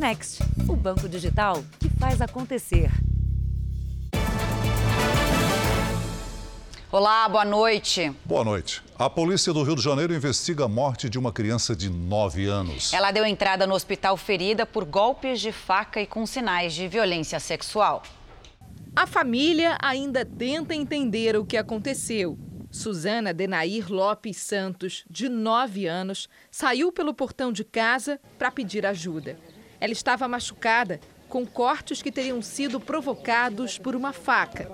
Next, o banco digital que faz acontecer. Olá, boa noite. Boa noite. A polícia do Rio de Janeiro investiga a morte de uma criança de 9 anos. Ela deu entrada no hospital ferida por golpes de faca e com sinais de violência sexual. A família ainda tenta entender o que aconteceu. Suzana Denair Lopes Santos, de 9 anos, saiu pelo portão de casa para pedir ajuda. Ela estava machucada, com cortes que teriam sido provocados por uma faca.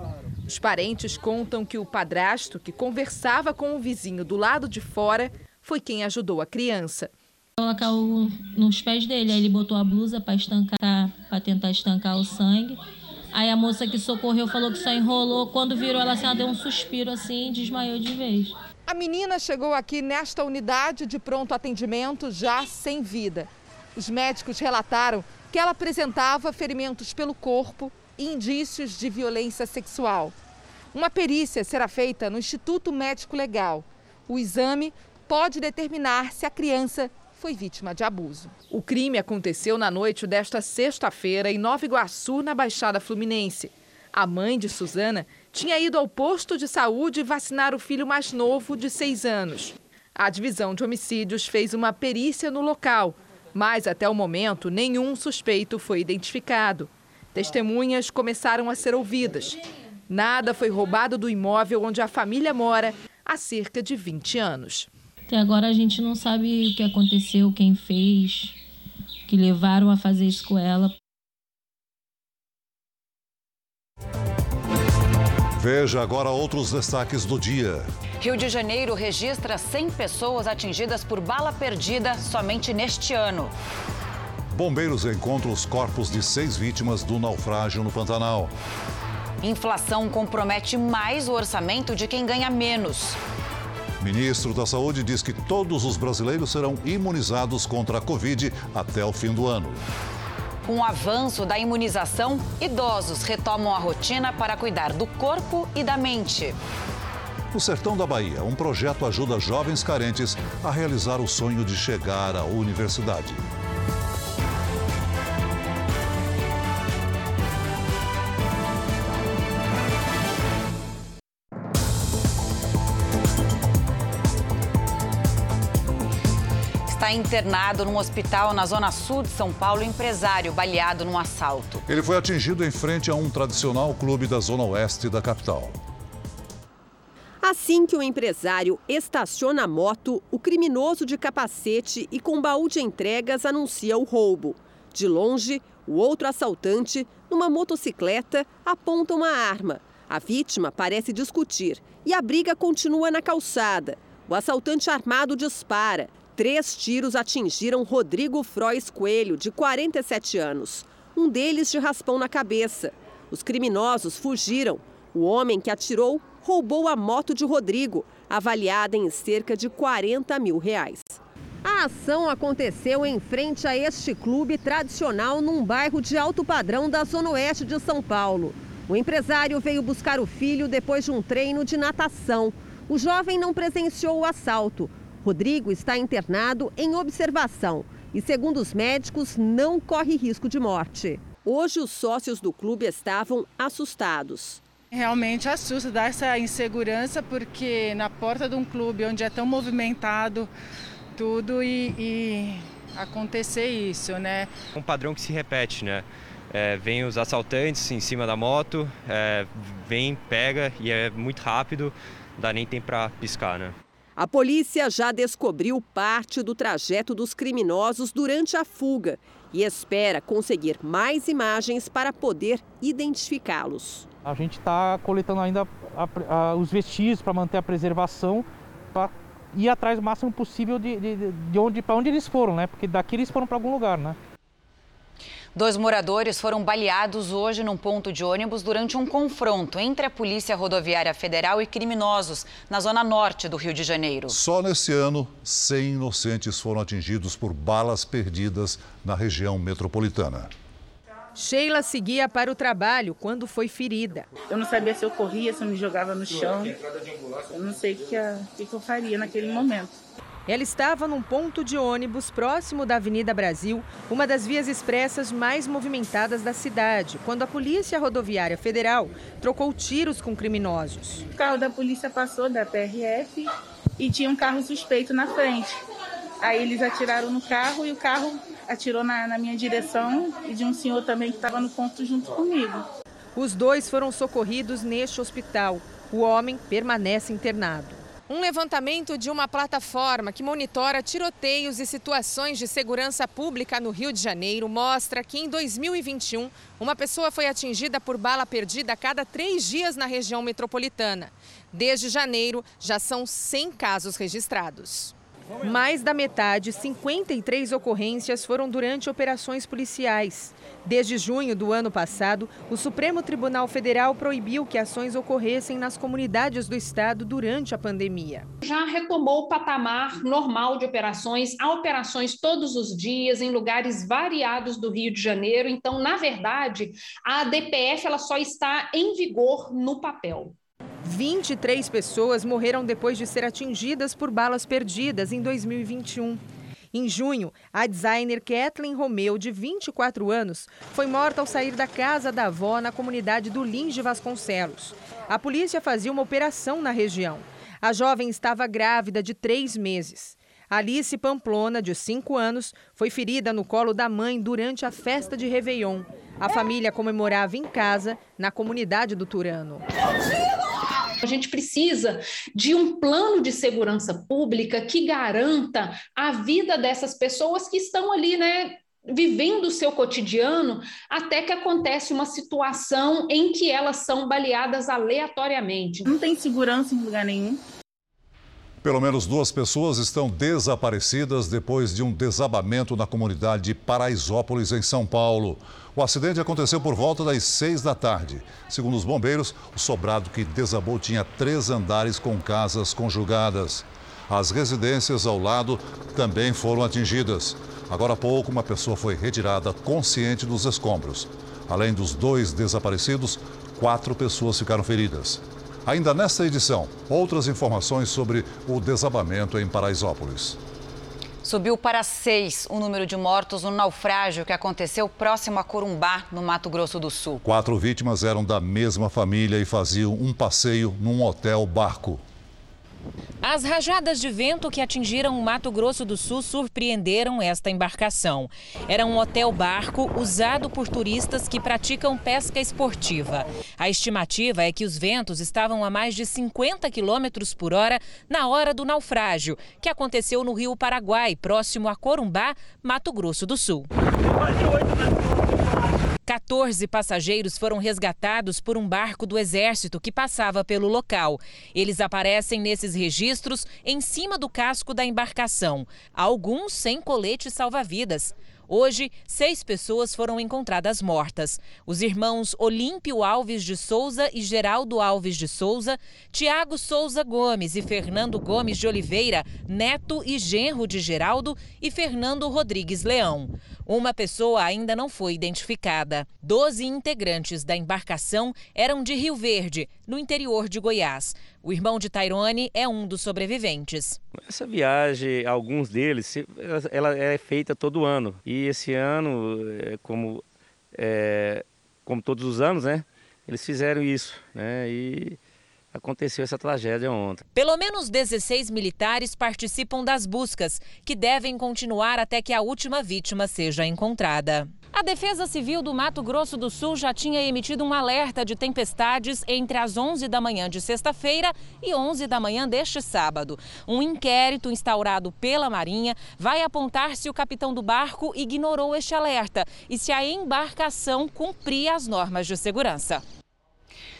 Os parentes contam que o padrasto, que conversava com o vizinho do lado de fora, foi quem ajudou a criança. Colocar o, nos pés dele, aí ele botou a blusa para estancar, para tentar estancar o sangue. Aí a moça que socorreu falou que só enrolou. Quando virou, ela, assim, ela deu um suspiro assim e desmaiou de vez. A menina chegou aqui nesta unidade de pronto atendimento já sem vida. Os médicos relataram que ela apresentava ferimentos pelo corpo e indícios de violência sexual. Uma perícia será feita no Instituto Médico Legal. O exame pode determinar se a criança foi vítima de abuso. O crime aconteceu na noite desta sexta-feira em Nova Iguaçu, na Baixada Fluminense. A mãe de Suzana tinha ido ao posto de saúde vacinar o filho mais novo, de seis anos. A divisão de homicídios fez uma perícia no local, mas até o momento nenhum suspeito foi identificado. Testemunhas começaram a ser ouvidas. Nada foi roubado do imóvel onde a família mora há cerca de 20 anos. Até agora a gente não sabe o que aconteceu, quem fez, que levaram a fazer isso com ela. Veja agora outros destaques do dia. Rio de Janeiro registra 100 pessoas atingidas por bala perdida somente neste ano. Bombeiros encontram os corpos de seis vítimas do naufrágio no Pantanal. Inflação compromete mais o orçamento de quem ganha menos. Ministro da Saúde diz que todos os brasileiros serão imunizados contra a Covid até o fim do ano. Com o avanço da imunização, idosos retomam a rotina para cuidar do corpo e da mente. No sertão da Bahia, um projeto ajuda jovens carentes a realizar o sonho de chegar à universidade. Internado num hospital na zona sul de São Paulo, empresário baleado num assalto. Ele foi atingido em frente a um tradicional clube da zona oeste da capital. Assim que o empresário estaciona a moto, o criminoso de capacete e com baú de entregas anuncia o roubo. De longe, o outro assaltante, numa motocicleta, aponta uma arma. A vítima parece discutir e a briga continua na calçada. O assaltante armado dispara. Três tiros atingiram Rodrigo Frois Coelho, de 47 anos. Um deles de raspão na cabeça. Os criminosos fugiram. O homem que atirou roubou a moto de Rodrigo, avaliada em cerca de 40 mil reais. A ação aconteceu em frente a este clube tradicional num bairro de alto padrão da Zona Oeste de São Paulo. O empresário veio buscar o filho depois de um treino de natação. O jovem não presenciou o assalto. Rodrigo está internado em observação e, segundo os médicos, não corre risco de morte. Hoje, os sócios do clube estavam assustados. Realmente assusta, dá essa insegurança, porque na porta de um clube onde é tão movimentado tudo e, e acontecer isso, né? Um padrão que se repete, né? É, vem os assaltantes em cima da moto, é, vem, pega e é muito rápido, não dá nem tempo para piscar, né? A polícia já descobriu parte do trajeto dos criminosos durante a fuga e espera conseguir mais imagens para poder identificá-los. A gente está coletando ainda a, a, os vestígios para manter a preservação, para ir atrás o máximo possível de, de, de onde, para onde eles foram, né? Porque daqui eles foram para algum lugar, né? Dois moradores foram baleados hoje num ponto de ônibus durante um confronto entre a Polícia Rodoviária Federal e criminosos na zona norte do Rio de Janeiro. Só nesse ano, 100 inocentes foram atingidos por balas perdidas na região metropolitana. Sheila seguia para o trabalho quando foi ferida. Eu não sabia se eu corria, se eu me jogava no chão. Eu não sei o que, que, eu faria naquele momento. Ela estava num ponto de ônibus próximo da Avenida Brasil, uma das vias expressas mais movimentadas da cidade, quando a Polícia Rodoviária Federal trocou tiros com criminosos. O carro da polícia passou da PRF e tinha um carro suspeito na frente. Aí eles atiraram no carro e o carro atirou na, na minha direção e de um senhor também que estava no ponto junto comigo. Os dois foram socorridos neste hospital. O homem permanece internado. Um levantamento de uma plataforma que monitora tiroteios e situações de segurança pública no Rio de Janeiro mostra que em 2021, uma pessoa foi atingida por bala perdida a cada três dias na região metropolitana. Desde janeiro, já são 100 casos registrados. Mais da metade, 53 ocorrências foram durante operações policiais. Desde junho do ano passado, o Supremo Tribunal Federal proibiu que ações ocorressem nas comunidades do estado durante a pandemia. Já retomou o patamar normal de operações, há operações todos os dias em lugares variados do Rio de Janeiro. Então, na verdade, a DPF ela só está em vigor no papel. 23 pessoas morreram depois de ser atingidas por balas perdidas em 2021. Em junho, a designer Kathleen Romeu, de 24 anos, foi morta ao sair da casa da avó na comunidade do Lins de Vasconcelos. A polícia fazia uma operação na região. A jovem estava grávida de três meses. Alice Pamplona, de 5 anos, foi ferida no colo da mãe durante a festa de Réveillon. A família comemorava em casa, na comunidade do Turano. A gente precisa de um plano de segurança pública que garanta a vida dessas pessoas que estão ali, né? Vivendo o seu cotidiano até que acontece uma situação em que elas são baleadas aleatoriamente. Não tem segurança em lugar nenhum. Pelo menos duas pessoas estão desaparecidas depois de um desabamento na comunidade de Paraisópolis, em São Paulo. O acidente aconteceu por volta das seis da tarde. Segundo os bombeiros, o sobrado que desabou tinha três andares com casas conjugadas. As residências ao lado também foram atingidas. Agora há pouco, uma pessoa foi retirada consciente dos escombros. Além dos dois desaparecidos, quatro pessoas ficaram feridas. Ainda nesta edição, outras informações sobre o desabamento em Paraisópolis. Subiu para seis o número de mortos no naufrágio que aconteceu próximo a Corumbá, no Mato Grosso do Sul. Quatro vítimas eram da mesma família e faziam um passeio num hotel barco. As rajadas de vento que atingiram o Mato Grosso do Sul surpreenderam esta embarcação. Era um hotel-barco usado por turistas que praticam pesca esportiva. A estimativa é que os ventos estavam a mais de 50 quilômetros por hora na hora do naufrágio, que aconteceu no Rio Paraguai, próximo a Corumbá, Mato Grosso do Sul. 14 passageiros foram resgatados por um barco do Exército que passava pelo local. Eles aparecem nesses registros em cima do casco da embarcação, alguns sem colete salva-vidas. Hoje, seis pessoas foram encontradas mortas. Os irmãos Olímpio Alves de Souza e Geraldo Alves de Souza, Tiago Souza Gomes e Fernando Gomes de Oliveira, neto e genro de Geraldo, e Fernando Rodrigues Leão. Uma pessoa ainda não foi identificada. Doze integrantes da embarcação eram de Rio Verde, no interior de Goiás. O irmão de Tairone é um dos sobreviventes. Essa viagem, alguns deles, ela é feita todo ano. E esse ano, é, como, é, como todos os anos, né? Eles fizeram isso, né? E aconteceu essa tragédia ontem. Pelo menos 16 militares participam das buscas, que devem continuar até que a última vítima seja encontrada. A Defesa Civil do Mato Grosso do Sul já tinha emitido um alerta de tempestades entre as 11 da manhã de sexta-feira e 11 da manhã deste sábado. Um inquérito instaurado pela Marinha vai apontar se o capitão do barco ignorou este alerta e se a embarcação cumpria as normas de segurança.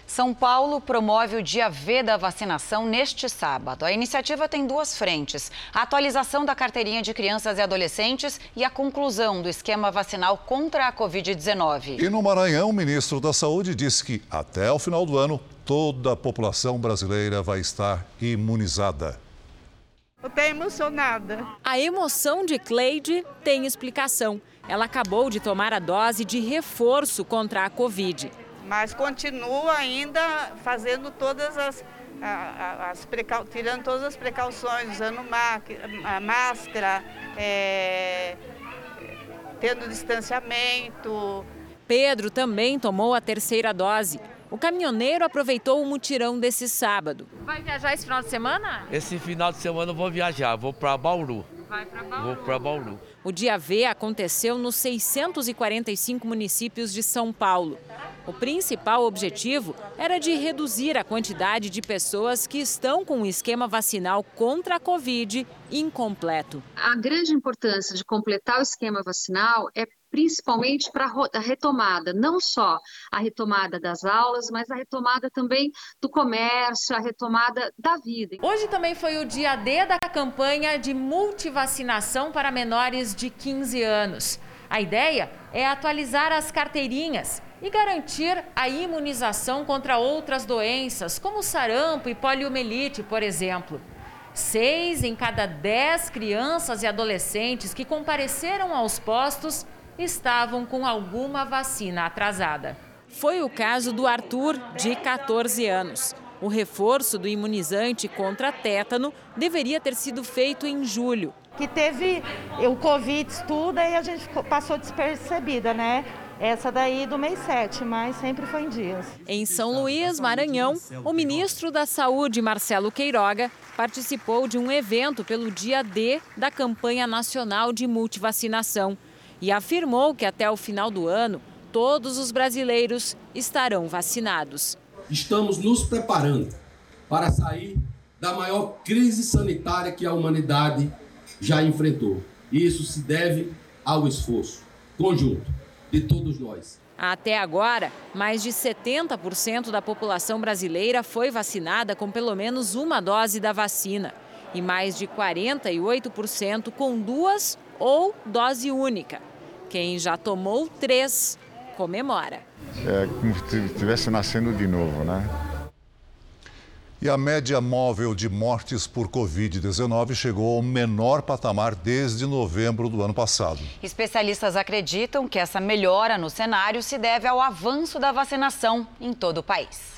São Paulo promove o dia V da vacinação neste sábado. A iniciativa tem duas frentes: a atualização da carteirinha de crianças e adolescentes e a conclusão do esquema vacinal contra a Covid-19. E no Maranhão, o ministro da Saúde disse que até o final do ano toda a população brasileira vai estar imunizada. Eu estou emocionada. A emoção de Cleide tem explicação. Ela acabou de tomar a dose de reforço contra a Covid mas continuo ainda fazendo todas as as precau... tirando todas as precauções, usando máscara, é... tendo distanciamento. Pedro também tomou a terceira dose. O caminhoneiro aproveitou o mutirão desse sábado. Vai viajar esse final de semana? Esse final de semana eu vou viajar, vou para Bauru. Vai para Bauru. Vou para Bauru. O dia V aconteceu nos 645 municípios de São Paulo. O principal objetivo era de reduzir a quantidade de pessoas que estão com o esquema vacinal contra a Covid incompleto. A grande importância de completar o esquema vacinal é principalmente para a retomada, não só a retomada das aulas, mas a retomada também do comércio, a retomada da vida. Hoje também foi o dia D da campanha de multivacinação para menores de 15 anos. A ideia é atualizar as carteirinhas e garantir a imunização contra outras doenças, como sarampo e poliomielite, por exemplo. Seis em cada dez crianças e adolescentes que compareceram aos postos estavam com alguma vacina atrasada. Foi o caso do Arthur, de 14 anos. O reforço do imunizante contra tétano deveria ter sido feito em julho. Que teve o Covid, tudo, aí a gente passou despercebida, né? Essa daí do mês 7, mas sempre foi em dias. Em São Luís, Maranhão, o ministro da Saúde, Marcelo Queiroga, participou de um evento pelo dia D da campanha nacional de multivacinação e afirmou que até o final do ano todos os brasileiros estarão vacinados. Estamos nos preparando para sair da maior crise sanitária que a humanidade já enfrentou. E isso se deve ao esforço conjunto de todos nós. Até agora, mais de 70% da população brasileira foi vacinada com pelo menos uma dose da vacina e mais de 48% com duas ou dose única. Quem já tomou três comemora. É como se estivesse nascendo de novo, né? E a média móvel de mortes por Covid-19 chegou ao menor patamar desde novembro do ano passado. Especialistas acreditam que essa melhora no cenário se deve ao avanço da vacinação em todo o país.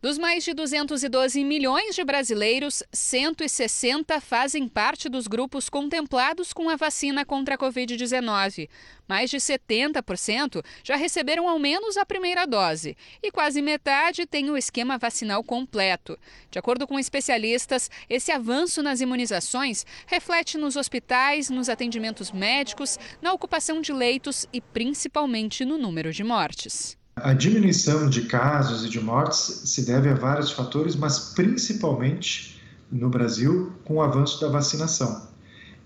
Dos mais de 212 milhões de brasileiros, 160 fazem parte dos grupos contemplados com a vacina contra a Covid-19. Mais de 70% já receberam ao menos a primeira dose e quase metade tem o esquema vacinal completo. De acordo com especialistas, esse avanço nas imunizações reflete nos hospitais, nos atendimentos médicos, na ocupação de leitos e principalmente no número de mortes. A diminuição de casos e de mortes se deve a vários fatores, mas principalmente no Brasil com o avanço da vacinação.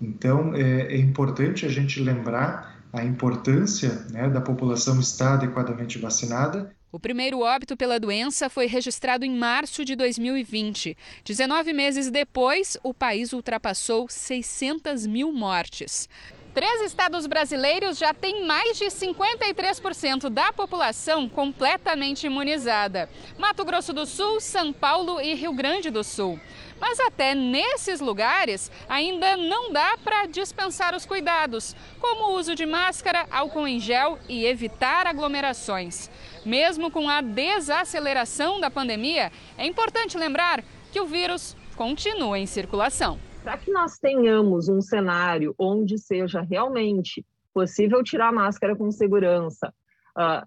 Então é, é importante a gente lembrar a importância né, da população estar adequadamente vacinada. O primeiro óbito pela doença foi registrado em março de 2020. 19 meses depois, o país ultrapassou 600 mil mortes. Três estados brasileiros já têm mais de 53% da população completamente imunizada: Mato Grosso do Sul, São Paulo e Rio Grande do Sul. Mas até nesses lugares ainda não dá para dispensar os cuidados, como o uso de máscara, álcool em gel e evitar aglomerações. Mesmo com a desaceleração da pandemia, é importante lembrar que o vírus continua em circulação. Para que nós tenhamos um cenário onde seja realmente possível tirar a máscara com segurança, uh,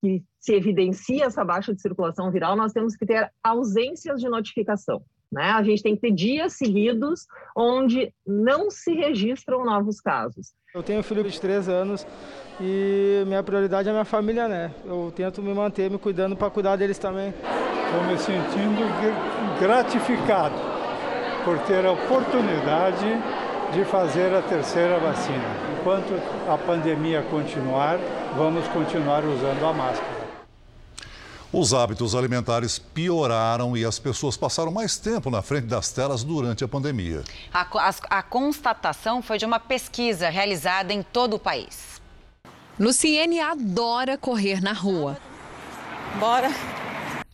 que se evidencia essa baixa de circulação viral, nós temos que ter ausências de notificação. Né? A gente tem que ter dias seguidos onde não se registram novos casos. Eu tenho um filho de 3 anos e minha prioridade é minha família, né? Eu tento me manter me cuidando para cuidar deles também. Estou me sentindo gratificado por ter a oportunidade de fazer a terceira vacina. Enquanto a pandemia continuar, vamos continuar usando a máscara. Os hábitos alimentares pioraram e as pessoas passaram mais tempo na frente das telas durante a pandemia. A, a, a constatação foi de uma pesquisa realizada em todo o país. Luciene adora correr na rua. Bora!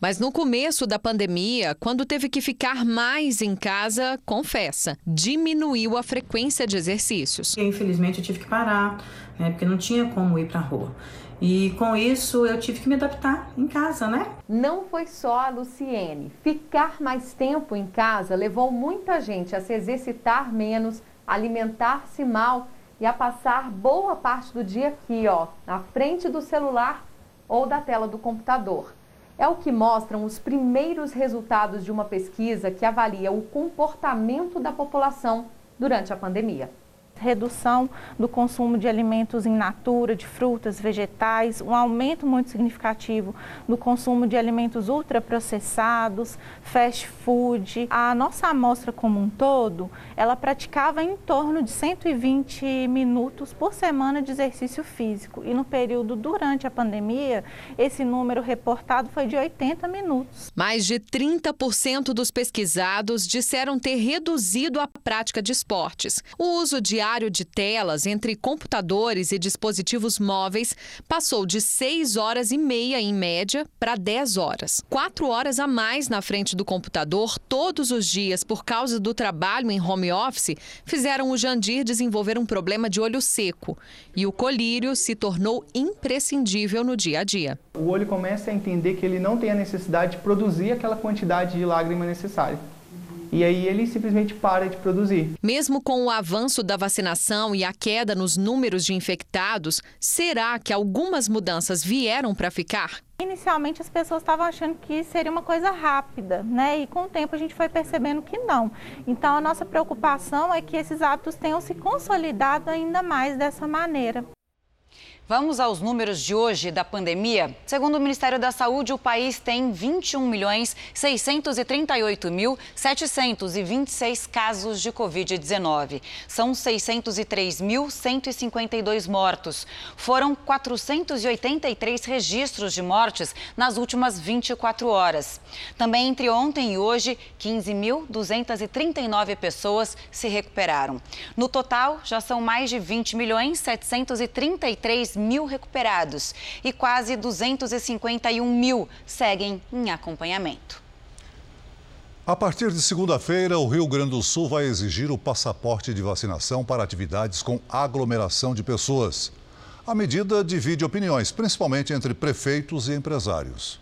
Mas no começo da pandemia, quando teve que ficar mais em casa, confessa, diminuiu a frequência de exercícios. Infelizmente eu tive que parar, né, porque não tinha como ir para a rua. E com isso eu tive que me adaptar em casa, né? Não foi só a Luciene. Ficar mais tempo em casa levou muita gente a se exercitar menos, alimentar-se mal e a passar boa parte do dia aqui, ó, na frente do celular ou da tela do computador. É o que mostram os primeiros resultados de uma pesquisa que avalia o comportamento da população durante a pandemia redução do consumo de alimentos in natura, de frutas, vegetais, um aumento muito significativo no consumo de alimentos ultraprocessados, fast food. A nossa amostra como um todo, ela praticava em torno de 120 minutos por semana de exercício físico e no período durante a pandemia, esse número reportado foi de 80 minutos. Mais de 30% dos pesquisados disseram ter reduzido a prática de esportes. O uso de diário de telas entre computadores e dispositivos móveis passou de 6 horas e meia, em média, para 10 horas. Quatro horas a mais na frente do computador todos os dias por causa do trabalho em home office fizeram o Jandir desenvolver um problema de olho seco. E o colírio se tornou imprescindível no dia a dia. O olho começa a entender que ele não tem a necessidade de produzir aquela quantidade de lágrima necessária e aí ele simplesmente para de produzir. Mesmo com o avanço da vacinação e a queda nos números de infectados, será que algumas mudanças vieram para ficar? Inicialmente as pessoas estavam achando que seria uma coisa rápida, né? E com o tempo a gente foi percebendo que não. Então a nossa preocupação é que esses hábitos tenham se consolidado ainda mais dessa maneira. Vamos aos números de hoje da pandemia. Segundo o Ministério da Saúde, o país tem 21 milhões 638 mil 726 casos de Covid-19. São 603.152 mortos. Foram 483 registros de mortes nas últimas 24 horas. Também entre ontem e hoje, 15.239 pessoas se recuperaram. No total, já são mais de 20 milhões 733 mil recuperados e quase 251 mil seguem em acompanhamento. A partir de segunda-feira, o Rio Grande do Sul vai exigir o passaporte de vacinação para atividades com aglomeração de pessoas. A medida divide opiniões, principalmente entre prefeitos e empresários.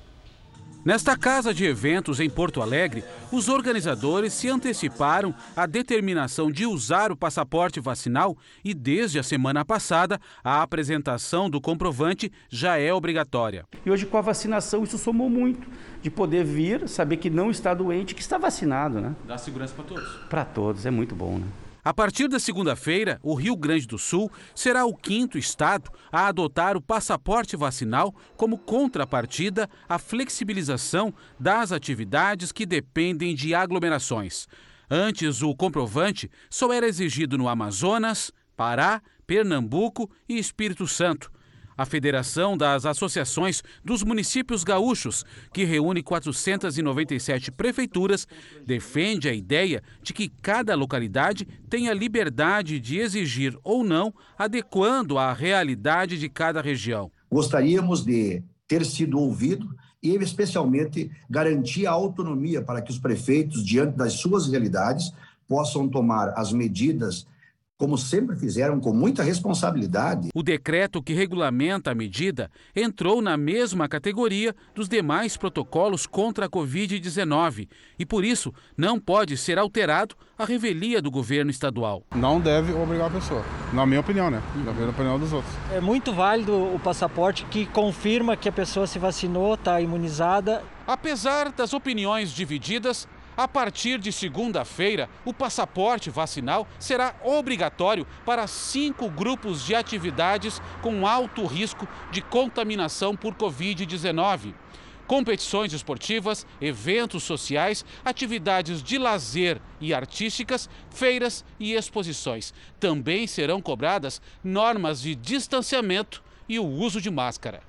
Nesta casa de eventos em Porto Alegre, os organizadores se anteciparam à determinação de usar o passaporte vacinal e, desde a semana passada, a apresentação do comprovante já é obrigatória. E hoje, com a vacinação, isso somou muito, de poder vir, saber que não está doente, que está vacinado, né? Dá segurança para todos. Para todos, é muito bom, né? A partir da segunda-feira, o Rio Grande do Sul será o quinto estado a adotar o passaporte vacinal como contrapartida à flexibilização das atividades que dependem de aglomerações. Antes, o comprovante só era exigido no Amazonas, Pará, Pernambuco e Espírito Santo. A Federação das Associações dos Municípios Gaúchos, que reúne 497 prefeituras, defende a ideia de que cada localidade tenha liberdade de exigir ou não, adequando à realidade de cada região. Gostaríamos de ter sido ouvido e, especialmente, garantir a autonomia para que os prefeitos, diante das suas realidades, possam tomar as medidas como sempre fizeram, com muita responsabilidade. O decreto que regulamenta a medida entrou na mesma categoria dos demais protocolos contra a Covid-19 e, por isso, não pode ser alterado a revelia do governo estadual. Não deve obrigar a pessoa, na minha opinião, né? Na opinião dos outros. É muito válido o passaporte que confirma que a pessoa se vacinou, está imunizada. Apesar das opiniões divididas, a partir de segunda-feira, o passaporte vacinal será obrigatório para cinco grupos de atividades com alto risco de contaminação por Covid-19 competições esportivas, eventos sociais, atividades de lazer e artísticas, feiras e exposições. Também serão cobradas normas de distanciamento e o uso de máscara.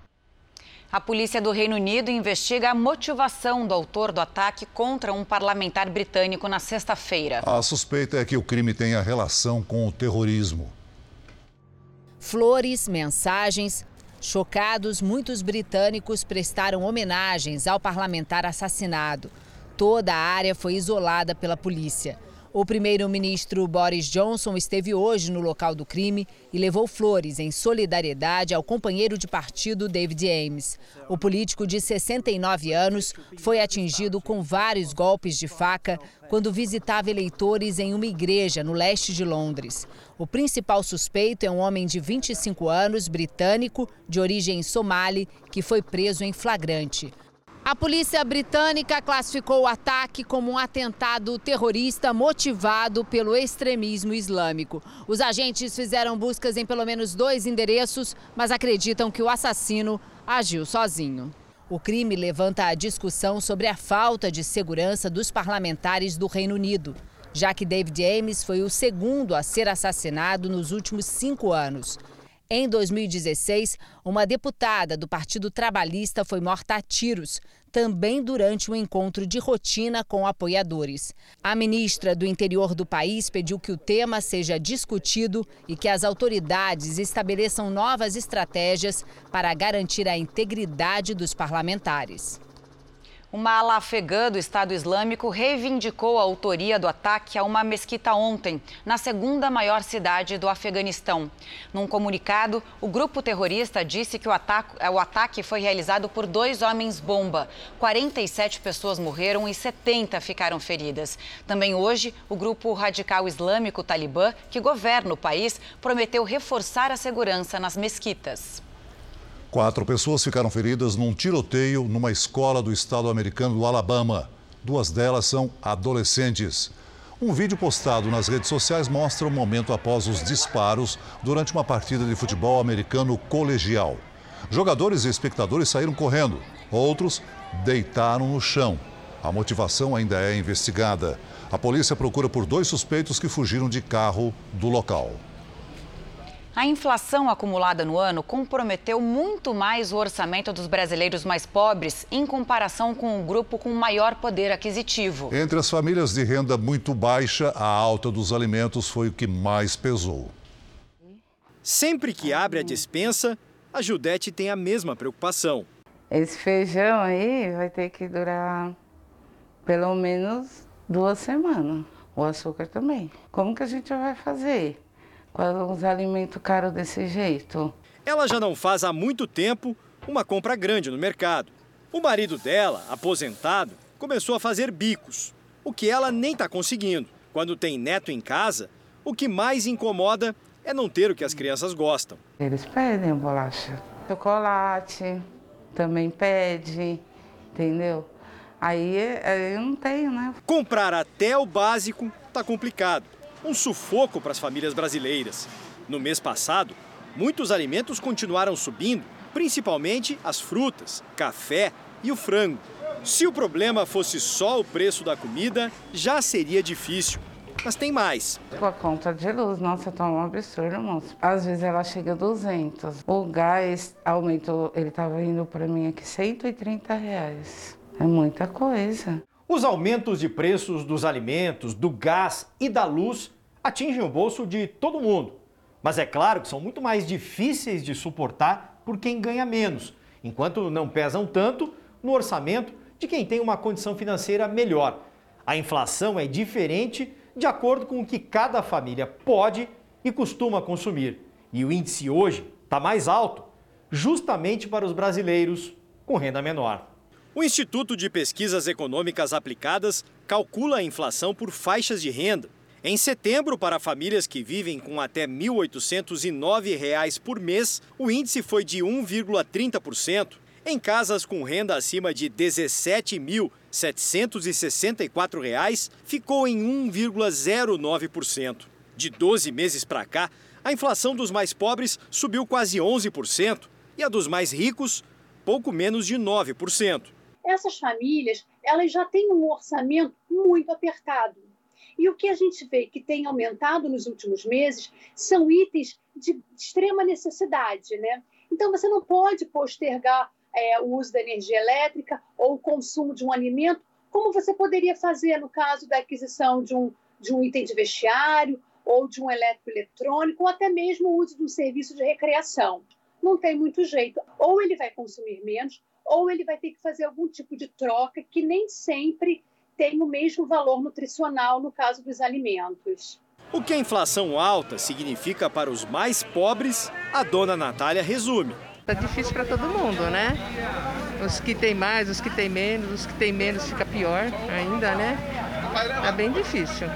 A polícia do Reino Unido investiga a motivação do autor do ataque contra um parlamentar britânico na sexta-feira. A suspeita é que o crime tenha relação com o terrorismo. Flores, mensagens, Chocados, muitos britânicos prestaram homenagens ao parlamentar assassinado. Toda a área foi isolada pela polícia. O primeiro-ministro Boris Johnson esteve hoje no local do crime e levou flores em solidariedade ao companheiro de partido David Ames. O político de 69 anos foi atingido com vários golpes de faca quando visitava eleitores em uma igreja no leste de Londres. O principal suspeito é um homem de 25 anos, britânico, de origem somali, que foi preso em flagrante. A polícia britânica classificou o ataque como um atentado terrorista motivado pelo extremismo islâmico. Os agentes fizeram buscas em pelo menos dois endereços, mas acreditam que o assassino agiu sozinho. O crime levanta a discussão sobre a falta de segurança dos parlamentares do Reino Unido, já que David Ames foi o segundo a ser assassinado nos últimos cinco anos. Em 2016, uma deputada do Partido Trabalhista foi morta a tiros, também durante um encontro de rotina com apoiadores. A ministra do Interior do país pediu que o tema seja discutido e que as autoridades estabeleçam novas estratégias para garantir a integridade dos parlamentares. Uma ala afegã do Estado Islâmico reivindicou a autoria do ataque a uma mesquita ontem, na segunda maior cidade do Afeganistão. Num comunicado, o grupo terrorista disse que o ataque, o ataque foi realizado por dois homens-bomba. 47 pessoas morreram e 70 ficaram feridas. Também hoje, o grupo radical islâmico Talibã, que governa o país, prometeu reforçar a segurança nas mesquitas. Quatro pessoas ficaram feridas num tiroteio numa escola do estado americano do Alabama. Duas delas são adolescentes. Um vídeo postado nas redes sociais mostra o momento após os disparos durante uma partida de futebol americano colegial. Jogadores e espectadores saíram correndo, outros deitaram no chão. A motivação ainda é investigada. A polícia procura por dois suspeitos que fugiram de carro do local. A inflação acumulada no ano comprometeu muito mais o orçamento dos brasileiros mais pobres em comparação com o grupo com maior poder aquisitivo. Entre as famílias de renda muito baixa, a alta dos alimentos foi o que mais pesou. Sempre que abre a despensa, a Judete tem a mesma preocupação. Esse feijão aí vai ter que durar pelo menos duas semanas. O açúcar também. Como que a gente vai fazer? Com os alimentos caros desse jeito. Ela já não faz há muito tempo uma compra grande no mercado. O marido dela, aposentado, começou a fazer bicos, o que ela nem está conseguindo. Quando tem neto em casa, o que mais incomoda é não ter o que as crianças gostam. Eles pedem bolacha, chocolate, também pede, entendeu? Aí eu não tenho, né? Comprar até o básico tá complicado um sufoco para as famílias brasileiras. No mês passado, muitos alimentos continuaram subindo, principalmente as frutas, café e o frango. Se o problema fosse só o preço da comida, já seria difícil. Mas tem mais. A conta de luz, nossa, tá um absurdo, moço. Às vezes ela chega a 200. O gás aumentou, ele estava indo para mim aqui 130 reais. É muita coisa. Os aumentos de preços dos alimentos, do gás e da luz atingem o bolso de todo mundo. Mas é claro que são muito mais difíceis de suportar por quem ganha menos, enquanto não pesam tanto no orçamento de quem tem uma condição financeira melhor. A inflação é diferente de acordo com o que cada família pode e costuma consumir. E o índice hoje está mais alto, justamente para os brasileiros com renda menor. O Instituto de Pesquisas Econômicas Aplicadas calcula a inflação por faixas de renda. Em setembro, para famílias que vivem com até R$ 1.809 por mês, o índice foi de 1,30%. Em casas com renda acima de R$ 17.764, ficou em 1,09%. De 12 meses para cá, a inflação dos mais pobres subiu quase 11% e a dos mais ricos, pouco menos de 9% essas famílias elas já têm um orçamento muito apertado. E o que a gente vê que tem aumentado nos últimos meses são itens de extrema necessidade. Né? Então, você não pode postergar é, o uso da energia elétrica ou o consumo de um alimento, como você poderia fazer no caso da aquisição de um, de um item de vestiário ou de um eletroeletrônico, ou até mesmo o uso de um serviço de recreação. não tem muito jeito. Ou ele vai consumir menos, ou ele vai ter que fazer algum tipo de troca que nem sempre tem o mesmo valor nutricional no caso dos alimentos. O que a inflação alta significa para os mais pobres, a dona Natália resume. Tá difícil para todo mundo, né? Os que tem mais, os que tem menos, os que tem menos fica pior ainda, né? É bem difícil.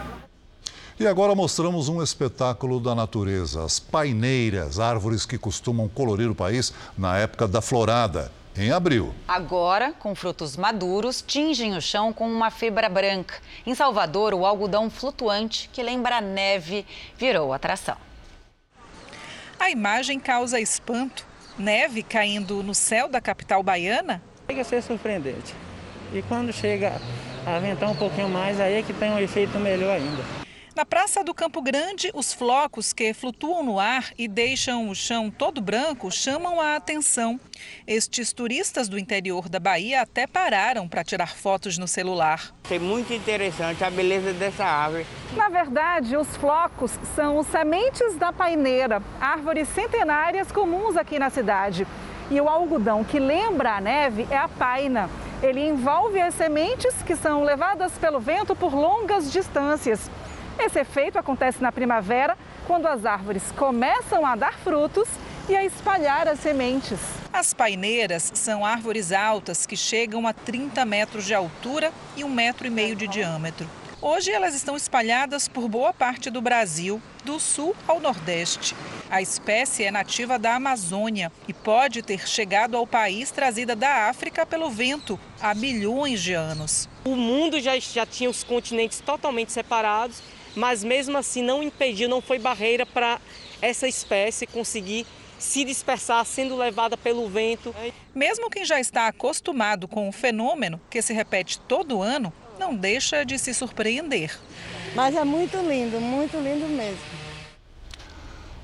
E agora mostramos um espetáculo da natureza, as paineiras, árvores que costumam colorir o país na época da florada em abril. Agora, com frutos maduros, tingem o chão com uma fibra branca. Em Salvador, o algodão flutuante, que lembra neve, virou atração. A imagem causa espanto. Neve caindo no céu da capital baiana? Chega a ser surpreendente. E quando chega a ventar um pouquinho mais, aí é que tem um efeito melhor ainda. Na Praça do Campo Grande, os flocos que flutuam no ar e deixam o chão todo branco chamam a atenção. Estes turistas do interior da Bahia até pararam para tirar fotos no celular. É muito interessante a beleza dessa árvore. Na verdade, os flocos são os sementes da paineira, árvores centenárias comuns aqui na cidade. E o algodão que lembra a neve é a paina. Ele envolve as sementes que são levadas pelo vento por longas distâncias. Esse efeito acontece na primavera, quando as árvores começam a dar frutos e a espalhar as sementes. As paineiras são árvores altas que chegam a 30 metros de altura e um metro e meio de diâmetro. Hoje elas estão espalhadas por boa parte do Brasil, do sul ao nordeste. A espécie é nativa da Amazônia e pode ter chegado ao país trazida da África pelo vento há bilhões de anos. O mundo já, já tinha os continentes totalmente separados mas mesmo assim não impediu, não foi barreira para essa espécie conseguir se dispersar sendo levada pelo vento. Mesmo quem já está acostumado com o fenômeno, que se repete todo ano, não deixa de se surpreender. Mas é muito lindo, muito lindo mesmo.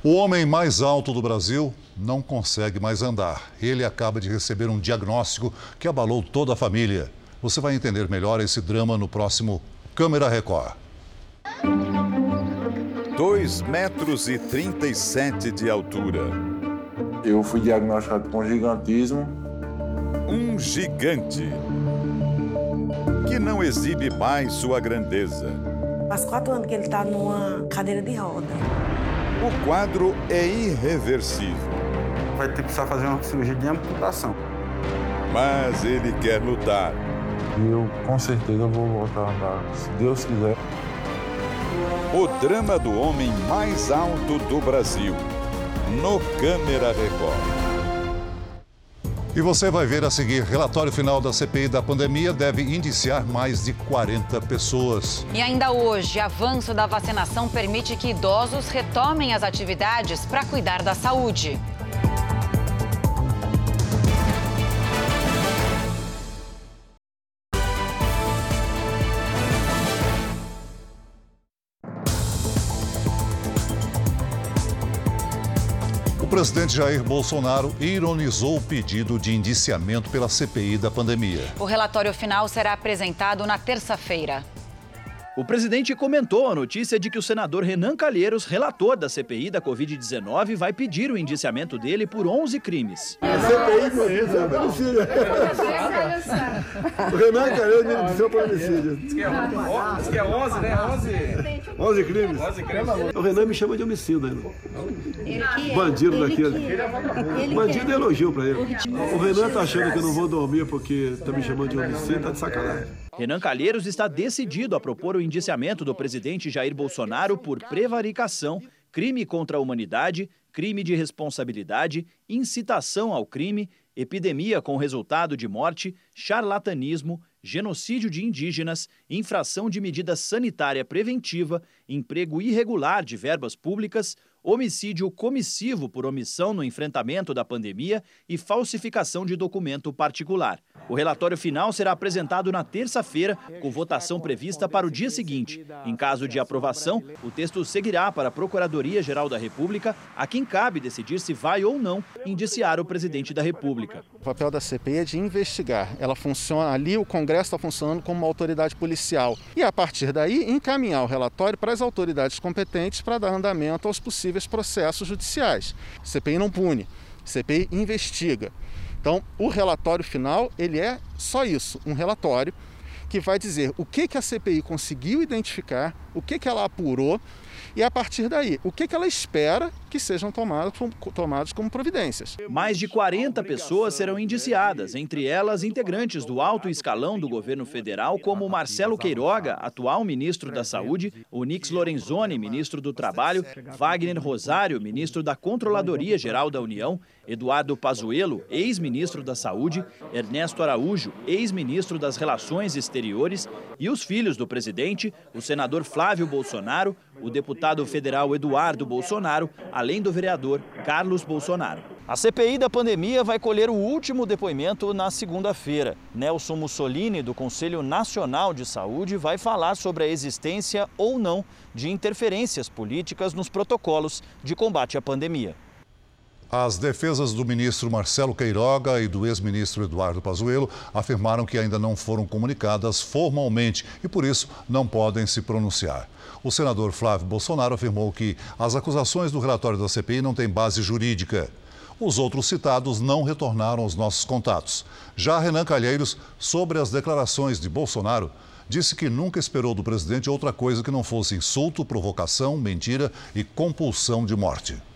O homem mais alto do Brasil não consegue mais andar. Ele acaba de receber um diagnóstico que abalou toda a família. Você vai entender melhor esse drama no próximo Câmera Record. 2 metros e 37 de altura. Eu fui diagnosticado com gigantismo. Um gigante que não exibe mais sua grandeza. Faz quatro anos que ele está numa cadeira de roda. O quadro é irreversível. Vai ter que precisar fazer uma cirurgia de amputação. Mas ele quer lutar. Eu com certeza vou voltar a andar, se Deus quiser. O drama do homem mais alto do Brasil. No Câmera Record. E você vai ver a seguir: relatório final da CPI da pandemia deve indiciar mais de 40 pessoas. E ainda hoje, avanço da vacinação permite que idosos retomem as atividades para cuidar da saúde. Presidente Jair Bolsonaro ironizou o pedido de indiciamento pela CPI da pandemia. O relatório final será apresentado na terça-feira. O presidente comentou a notícia de que o senador Renan Calheiros, relator da CPI da Covid-19, vai pedir o indiciamento dele por 11 crimes. A CPI foi homicídio. O Renan Calheiros me indiciou por homicídio. Diz que é 11, né? 11. 11 crimes. 11 crimes. O Renan me chama de homicida. Bandido daquele. Bandido é elogio pra ele. O Renan tá achando que eu não vou dormir porque tá me chamando de homicida, tá de sacanagem. Renan Calheiros está decidido a propor o indiciamento do presidente Jair Bolsonaro por prevaricação, crime contra a humanidade, crime de responsabilidade, incitação ao crime, epidemia com resultado de morte, charlatanismo, genocídio de indígenas, infração de medida sanitária preventiva, emprego irregular de verbas públicas, homicídio comissivo por omissão no enfrentamento da pandemia e falsificação de documento particular. O relatório final será apresentado na terça-feira, com votação prevista para o dia seguinte. Em caso de aprovação, o texto seguirá para a Procuradoria-Geral da República, a quem cabe decidir se vai ou não indiciar o presidente da República. O papel da CPI é de investigar. Ela funciona ali, o Congresso está funcionando como uma autoridade policial. E a partir daí, encaminhar o relatório para as autoridades competentes para dar andamento aos possíveis processos judiciais. CPI não pune. CPI investiga. Então, o relatório final, ele é só isso, um relatório que vai dizer o que, que a CPI conseguiu identificar, o que, que ela apurou e a partir daí, o que, ela espera que sejam tomados, tomados como providências. Mais de 40 pessoas serão indiciadas, entre elas integrantes do alto escalão do governo federal, como Marcelo Queiroga, atual ministro da Saúde, Onix Lorenzoni, ministro do Trabalho, Wagner Rosário, ministro da Controladoria Geral da União, Eduardo Pazuello, ex-ministro da Saúde, Ernesto Araújo, ex-ministro das Relações Exteriores, e os filhos do presidente, o senador Flávio Bolsonaro, o deputado federal Eduardo Bolsonaro, além do vereador Carlos Bolsonaro. A CPI da pandemia vai colher o último depoimento na segunda-feira. Nelson Mussolini, do Conselho Nacional de Saúde, vai falar sobre a existência ou não de interferências políticas nos protocolos de combate à pandemia. As defesas do ministro Marcelo Queiroga e do ex-ministro Eduardo Pazuello afirmaram que ainda não foram comunicadas formalmente e, por isso, não podem se pronunciar. O senador Flávio Bolsonaro afirmou que as acusações do relatório da CPI não têm base jurídica. Os outros citados não retornaram aos nossos contatos. Já Renan Calheiros, sobre as declarações de Bolsonaro, disse que nunca esperou do presidente outra coisa que não fosse insulto, provocação, mentira e compulsão de morte.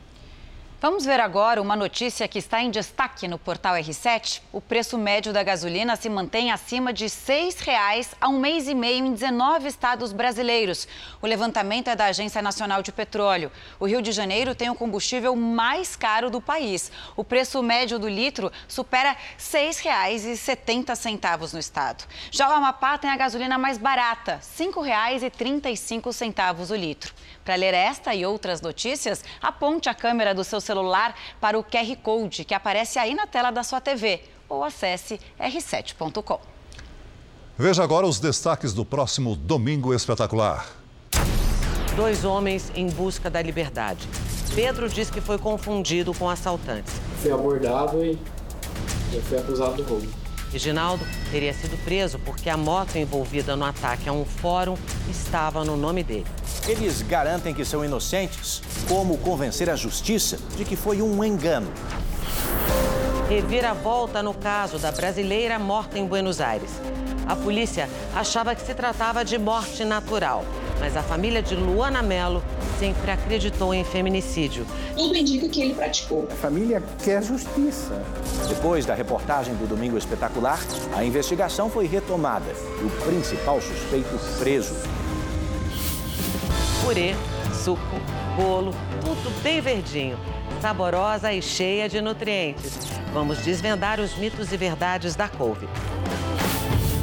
Vamos ver agora uma notícia que está em destaque no portal R7. O preço médio da gasolina se mantém acima de R$ 6,00 há um mês e meio em 19 estados brasileiros. O levantamento é da Agência Nacional de Petróleo. O Rio de Janeiro tem o combustível mais caro do país. O preço médio do litro supera R$ 6,70 no estado. Já o Amapá tem a gasolina mais barata, R$ 5,35 o litro. Para ler esta e outras notícias, aponte a câmera do seu celular para o QR Code que aparece aí na tela da sua TV ou acesse r7.com. Veja agora os destaques do próximo Domingo Espetacular. Dois homens em busca da liberdade. Pedro diz que foi confundido com assaltantes. Fui abordado e eu fui acusado do roubo. Reginaldo teria sido preso porque a moto envolvida no ataque a um fórum estava no nome dele. Eles garantem que são inocentes. Como convencer a justiça de que foi um engano? Reviravolta no caso da brasileira morta em Buenos Aires. A polícia achava que se tratava de morte natural, mas a família de Luana Mello sempre acreditou em feminicídio. Tudo indica que ele praticou. A família quer justiça. Depois da reportagem do Domingo Espetacular, a investigação foi retomada e o principal suspeito preso. Purê, suco, bolo, tudo bem verdinho, saborosa e cheia de nutrientes. Vamos desvendar os mitos e verdades da couve.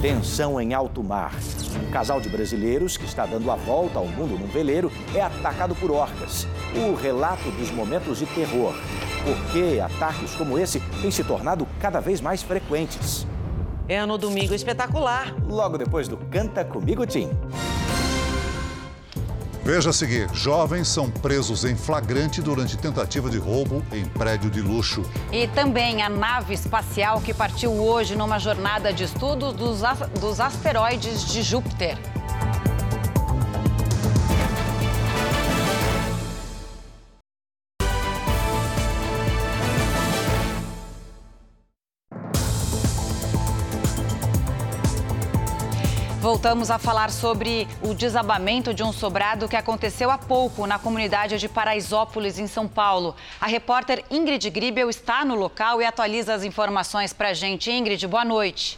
Tensão em alto mar. Um casal de brasileiros que está dando a volta ao mundo num veleiro é atacado por orcas. O relato dos momentos de terror. Por que ataques como esse têm se tornado cada vez mais frequentes? É no Domingo Espetacular. Logo depois do Canta Comigo Tim. Veja a seguir: jovens são presos em flagrante durante tentativa de roubo em prédio de luxo. E também a nave espacial que partiu hoje numa jornada de estudos dos, dos asteroides de Júpiter. Voltamos a falar sobre o desabamento de um sobrado que aconteceu há pouco na comunidade de Paraisópolis, em São Paulo. A repórter Ingrid Gribel está no local e atualiza as informações para a gente. Ingrid, boa noite.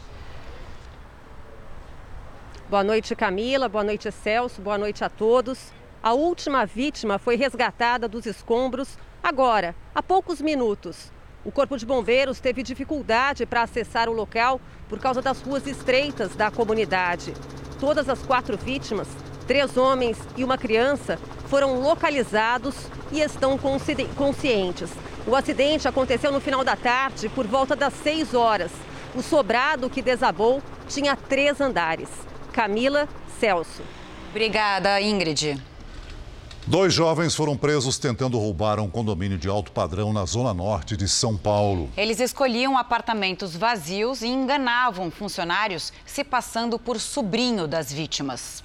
Boa noite, Camila. Boa noite, Celso. Boa noite a todos. A última vítima foi resgatada dos escombros agora, há poucos minutos. O Corpo de Bombeiros teve dificuldade para acessar o local por causa das ruas estreitas da comunidade. Todas as quatro vítimas, três homens e uma criança, foram localizados e estão conscientes. O acidente aconteceu no final da tarde, por volta das 6 horas. O sobrado que desabou tinha três andares. Camila Celso. Obrigada, Ingrid. Dois jovens foram presos tentando roubar um condomínio de alto padrão na zona norte de São Paulo. Eles escolhiam apartamentos vazios e enganavam funcionários, se passando por sobrinho das vítimas.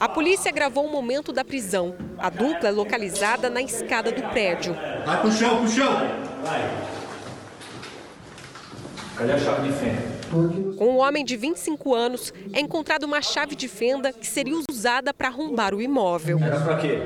A polícia gravou o momento da prisão. A dupla é localizada na escada do prédio. Vai pro chão, pro chão! Cadê a chave de fenda? Com um homem de 25 anos, é encontrada uma chave de fenda que seria usada para arrombar o imóvel. Era pra quê?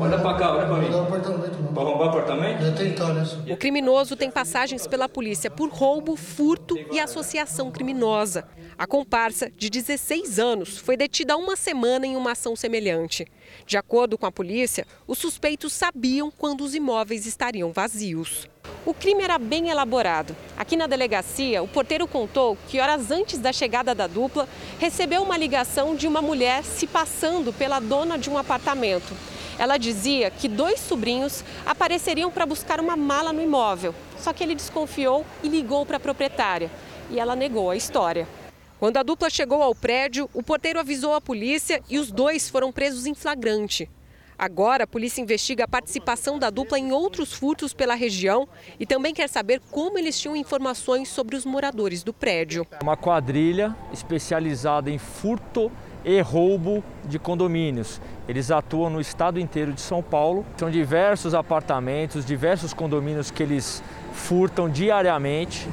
Olha pra cá, olha pra mim. Pra arrombar o apartamento? O criminoso tem passagens pela polícia por roubo, furto e associação criminosa. A comparsa, de 16 anos, foi detida há uma semana em uma ação semelhante. De acordo com a polícia, os suspeitos sabiam quando os imóveis estariam vazios. O crime era bem elaborado. Aqui na delegacia, o porteiro contou que horas antes da chegada da dupla, recebeu uma ligação de uma mulher se passando pela dona de um apartamento. Ela dizia que dois sobrinhos apareceriam para buscar uma mala no imóvel. Só que ele desconfiou e ligou para a proprietária. E ela negou a história. Quando a dupla chegou ao prédio, o porteiro avisou a polícia e os dois foram presos em flagrante. Agora, a polícia investiga a participação da dupla em outros furtos pela região e também quer saber como eles tinham informações sobre os moradores do prédio. Uma quadrilha especializada em furto e roubo de condomínios. Eles atuam no estado inteiro de São Paulo. São diversos apartamentos, diversos condomínios que eles furtam diariamente.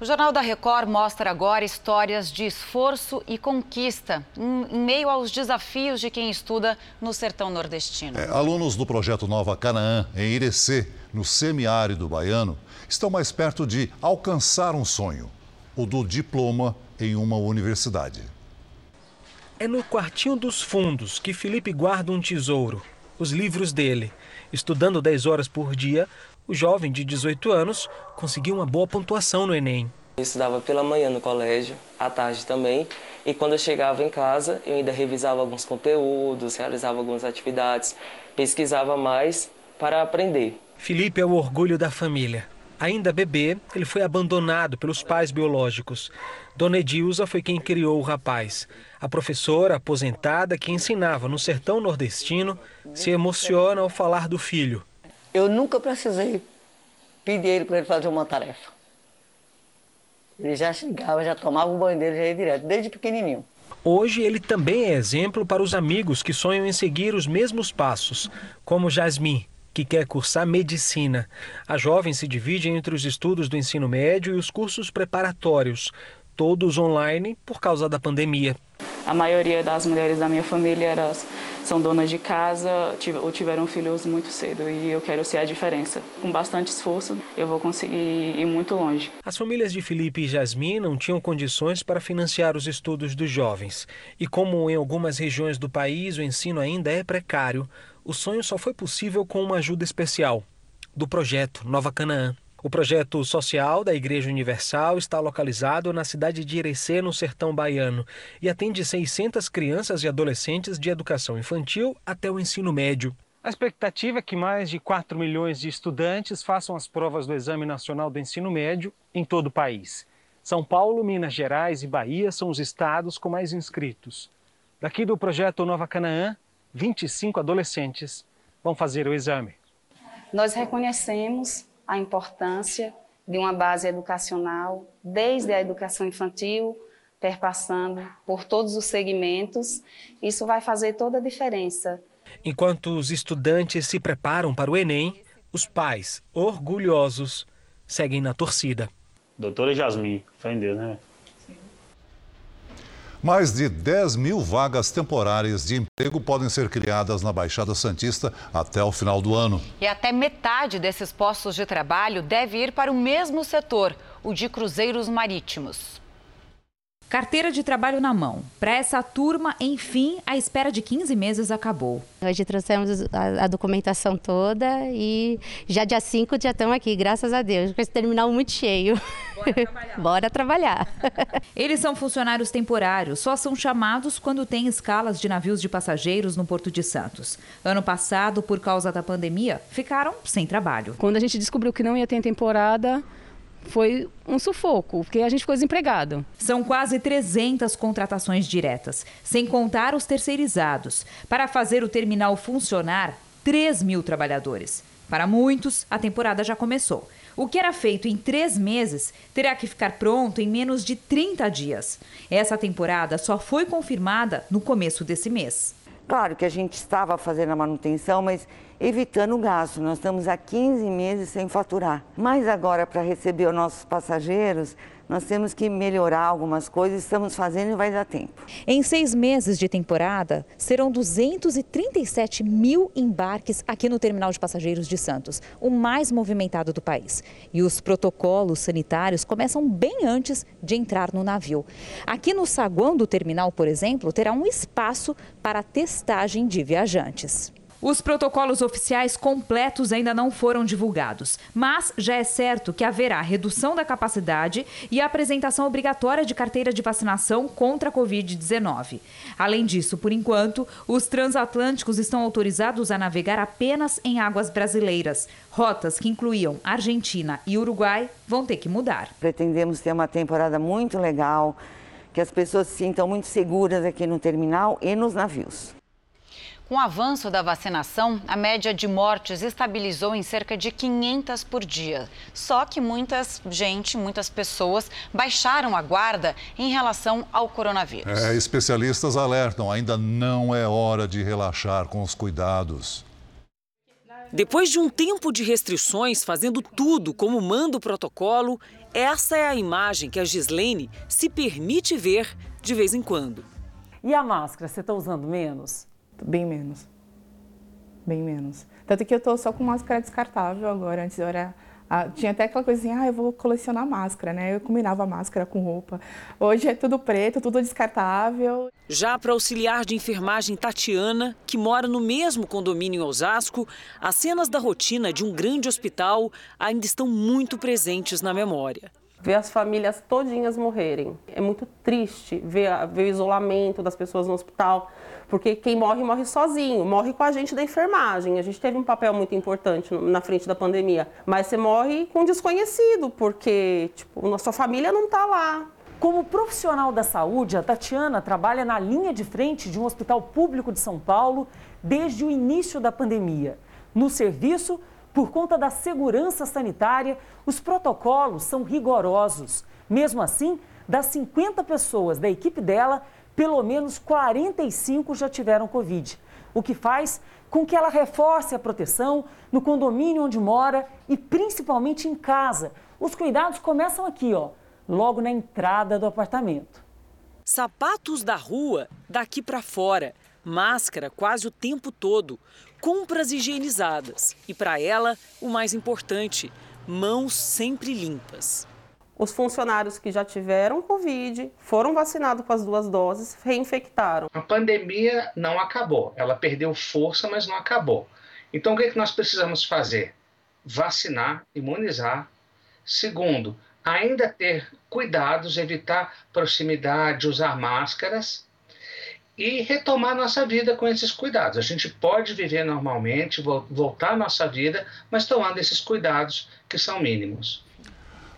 O Jornal da Record mostra agora histórias de esforço e conquista em meio aos desafios de quem estuda no sertão nordestino. É, alunos do projeto Nova Canaã, em Irecê, no semiárido baiano, estão mais perto de alcançar um sonho: o do diploma em uma universidade. É no quartinho dos fundos que Felipe guarda um tesouro, os livros dele. Estudando 10 horas por dia, o jovem de 18 anos conseguiu uma boa pontuação no Enem. Eu estudava pela manhã no colégio, à tarde também, e quando eu chegava em casa, eu ainda revisava alguns conteúdos, realizava algumas atividades, pesquisava mais para aprender. Felipe é o orgulho da família. Ainda bebê, ele foi abandonado pelos pais biológicos. Dona Edilza foi quem criou o rapaz. A professora aposentada que ensinava no sertão nordestino se emociona ao falar do filho. Eu nunca precisei pedir ele para ele fazer uma tarefa. Ele já chegava, já tomava o banho dele, já ia direto, desde pequenininho. Hoje ele também é exemplo para os amigos que sonham em seguir os mesmos passos, como Jasmin, que quer cursar medicina. A jovem se divide entre os estudos do ensino médio e os cursos preparatórios, todos online por causa da pandemia. A maioria das mulheres da minha família eram, são donas de casa ou tiveram filhos muito cedo e eu quero ser a diferença. Com bastante esforço, eu vou conseguir ir muito longe. As famílias de Felipe e Jasmin não tinham condições para financiar os estudos dos jovens. E como em algumas regiões do país o ensino ainda é precário, o sonho só foi possível com uma ajuda especial do projeto Nova Canaã. O projeto social da Igreja Universal está localizado na cidade de Irecê, no sertão baiano, e atende 600 crianças e adolescentes de educação infantil até o ensino médio. A expectativa é que mais de 4 milhões de estudantes façam as provas do Exame Nacional do Ensino Médio em todo o país. São Paulo, Minas Gerais e Bahia são os estados com mais inscritos. Daqui do projeto Nova Canaã, 25 adolescentes vão fazer o exame. Nós reconhecemos a importância de uma base educacional, desde a educação infantil, perpassando por todos os segmentos. Isso vai fazer toda a diferença. Enquanto os estudantes se preparam para o Enem, os pais, orgulhosos, seguem na torcida. Doutora Jasmin, fé em Deus, né? Mais de 10 mil vagas temporárias de emprego podem ser criadas na Baixada Santista até o final do ano. E até metade desses postos de trabalho deve ir para o mesmo setor, o de cruzeiros marítimos. Carteira de trabalho na mão. Para essa turma, enfim, a espera de 15 meses acabou. Hoje trouxemos a, a documentação toda e já dia 5 já estamos aqui, graças a Deus, com esse terminal muito cheio. Bora trabalhar. Bora trabalhar. Eles são funcionários temporários, só são chamados quando tem escalas de navios de passageiros no Porto de Santos. Ano passado, por causa da pandemia, ficaram sem trabalho. Quando a gente descobriu que não ia ter temporada, foi um sufoco, porque a gente ficou desempregado. São quase 300 contratações diretas, sem contar os terceirizados. Para fazer o terminal funcionar, 3 mil trabalhadores. Para muitos, a temporada já começou. O que era feito em três meses terá que ficar pronto em menos de 30 dias. Essa temporada só foi confirmada no começo desse mês. Claro que a gente estava fazendo a manutenção, mas evitando o gasto. Nós estamos há 15 meses sem faturar. Mas agora, para receber os nossos passageiros, nós temos que melhorar algumas coisas, estamos fazendo e vai dar tempo. Em seis meses de temporada, serão 237 mil embarques aqui no terminal de passageiros de Santos, o mais movimentado do país. E os protocolos sanitários começam bem antes de entrar no navio. Aqui no saguão do terminal, por exemplo, terá um espaço para testagem de viajantes. Os protocolos oficiais completos ainda não foram divulgados, mas já é certo que haverá redução da capacidade e a apresentação obrigatória de carteira de vacinação contra a Covid-19. Além disso, por enquanto, os transatlânticos estão autorizados a navegar apenas em águas brasileiras. Rotas que incluíam Argentina e Uruguai vão ter que mudar. Pretendemos ter uma temporada muito legal, que as pessoas se sintam muito seguras aqui no terminal e nos navios. Com o avanço da vacinação, a média de mortes estabilizou em cerca de 500 por dia. Só que muitas gente, muitas pessoas baixaram a guarda em relação ao coronavírus. É, especialistas alertam, ainda não é hora de relaxar com os cuidados. Depois de um tempo de restrições, fazendo tudo como manda o protocolo, essa é a imagem que a Gislene se permite ver de vez em quando. E a máscara, você está usando menos? Bem menos. Bem menos. Tanto que eu tô só com máscara descartável agora. Antes eu era. Ah, tinha até aquela coisa assim, ah, eu vou colecionar máscara, né? Eu combinava máscara com roupa. Hoje é tudo preto, tudo descartável. Já para auxiliar de enfermagem Tatiana, que mora no mesmo condomínio em Osasco, as cenas da rotina de um grande hospital ainda estão muito presentes na memória ver as famílias todinhas morrerem. É muito triste ver, ver, o isolamento das pessoas no hospital, porque quem morre, morre sozinho, morre com a gente da enfermagem. A gente teve um papel muito importante na frente da pandemia, mas você morre com um desconhecido, porque tipo, a sua família não está lá. Como profissional da saúde, a Tatiana trabalha na linha de frente de um hospital público de São Paulo desde o início da pandemia. No serviço, por conta da segurança sanitária, os protocolos são rigorosos. Mesmo assim, das 50 pessoas da equipe dela, pelo menos 45 já tiveram Covid, o que faz com que ela reforce a proteção no condomínio onde mora e principalmente em casa. Os cuidados começam aqui, ó, logo na entrada do apartamento. Sapatos da rua, daqui para fora, máscara quase o tempo todo, compras higienizadas e para ela, o mais importante, mãos sempre limpas os funcionários que já tiveram Covid, foram vacinados com as duas doses, reinfectaram. A pandemia não acabou, ela perdeu força, mas não acabou. Então, o que, é que nós precisamos fazer? Vacinar, imunizar. Segundo, ainda ter cuidados, evitar proximidade, usar máscaras e retomar nossa vida com esses cuidados. A gente pode viver normalmente, voltar à nossa vida, mas tomando esses cuidados que são mínimos.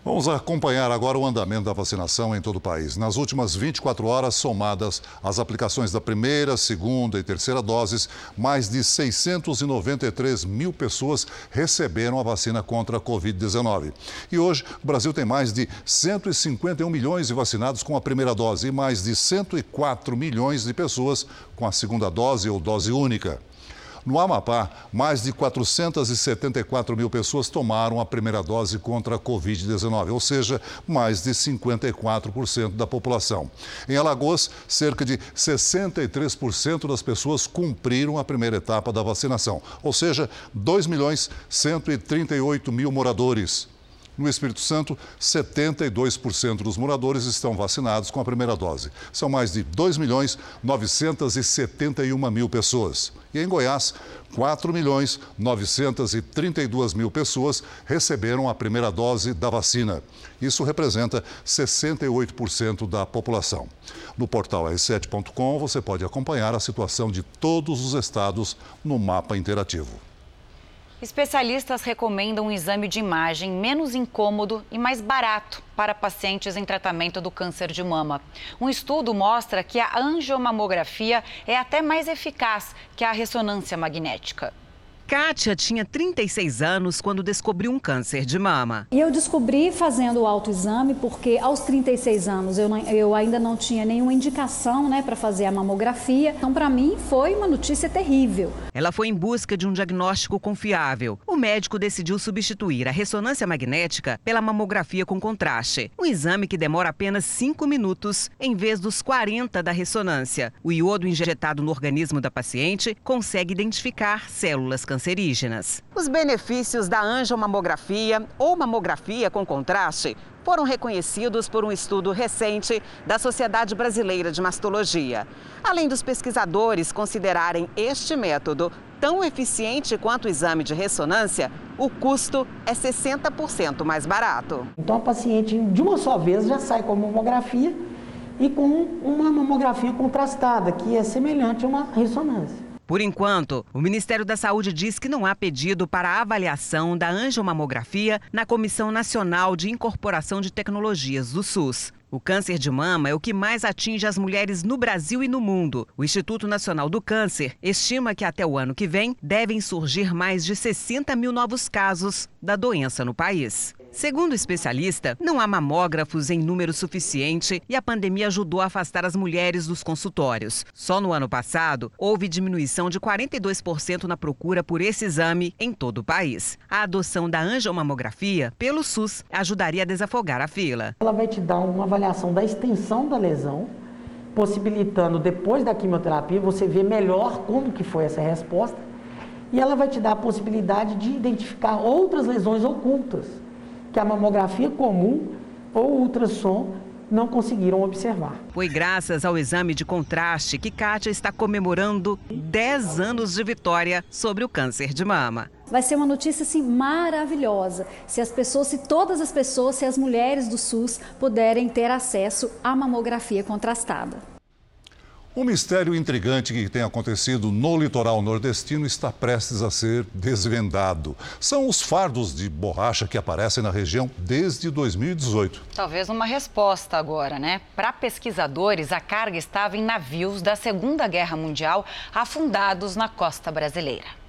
Vamos acompanhar agora o andamento da vacinação em todo o país. Nas últimas 24 horas, somadas as aplicações da primeira, segunda e terceira doses, mais de 693 mil pessoas receberam a vacina contra a Covid-19. E hoje, o Brasil tem mais de 151 milhões de vacinados com a primeira dose e mais de 104 milhões de pessoas com a segunda dose ou dose única. No Amapá, mais de 474 mil pessoas tomaram a primeira dose contra a Covid-19, ou seja, mais de 54% da população. Em Alagoas, cerca de 63% das pessoas cumpriram a primeira etapa da vacinação, ou seja, 2 milhões 138 mil moradores. No Espírito Santo, 72% dos moradores estão vacinados com a primeira dose. São mais de 2 milhões 971 mil pessoas. E em Goiás, 4 milhões 932 mil pessoas receberam a primeira dose da vacina. Isso representa 68% da população. No portal r7.com você pode acompanhar a situação de todos os estados no mapa interativo. Especialistas recomendam um exame de imagem menos incômodo e mais barato para pacientes em tratamento do câncer de mama. Um estudo mostra que a angiomamografia é até mais eficaz que a ressonância magnética. Kátia tinha 36 anos quando descobriu um câncer de mama. E eu descobri fazendo o autoexame porque aos 36 anos eu, não, eu ainda não tinha nenhuma indicação né, para fazer a mamografia. Então, para mim, foi uma notícia terrível. Ela foi em busca de um diagnóstico confiável. O médico decidiu substituir a ressonância magnética pela mamografia com contraste. Um exame que demora apenas 5 minutos em vez dos 40 da ressonância. O iodo injetado no organismo da paciente consegue identificar células cancerígenas cancerígenas. Os benefícios da angiomamografia ou mamografia com contraste foram reconhecidos por um estudo recente da Sociedade Brasileira de Mastologia. Além dos pesquisadores considerarem este método tão eficiente quanto o exame de ressonância, o custo é 60% mais barato. Então a paciente de uma só vez já sai com a mamografia e com uma mamografia contrastada, que é semelhante a uma ressonância. Por enquanto, o Ministério da Saúde diz que não há pedido para avaliação da angiomamografia na Comissão Nacional de Incorporação de Tecnologias do SUS. O câncer de mama é o que mais atinge as mulheres no Brasil e no mundo. O Instituto Nacional do Câncer estima que até o ano que vem devem surgir mais de 60 mil novos casos da doença no país. Segundo o especialista, não há mamógrafos em número suficiente e a pandemia ajudou a afastar as mulheres dos consultórios. Só no ano passado, houve diminuição de 42% na procura por esse exame em todo o país. A adoção da angiomamografia pelo SUS ajudaria a desafogar a fila. Ela vai te dar uma avaliação da extensão da lesão, possibilitando depois da quimioterapia você ver melhor como que foi essa resposta, e ela vai te dar a possibilidade de identificar outras lesões ocultas que a mamografia comum ou ultrassom não conseguiram observar. Foi graças ao exame de contraste que Kátia está comemorando 10 anos de vitória sobre o câncer de mama. Vai ser uma notícia assim maravilhosa se as pessoas, se todas as pessoas, se as mulheres do SUS puderem ter acesso à mamografia contrastada. Um mistério intrigante que tem acontecido no litoral nordestino está prestes a ser desvendado. São os fardos de borracha que aparecem na região desde 2018. Talvez uma resposta agora, né? Para pesquisadores, a carga estava em navios da Segunda Guerra Mundial afundados na costa brasileira.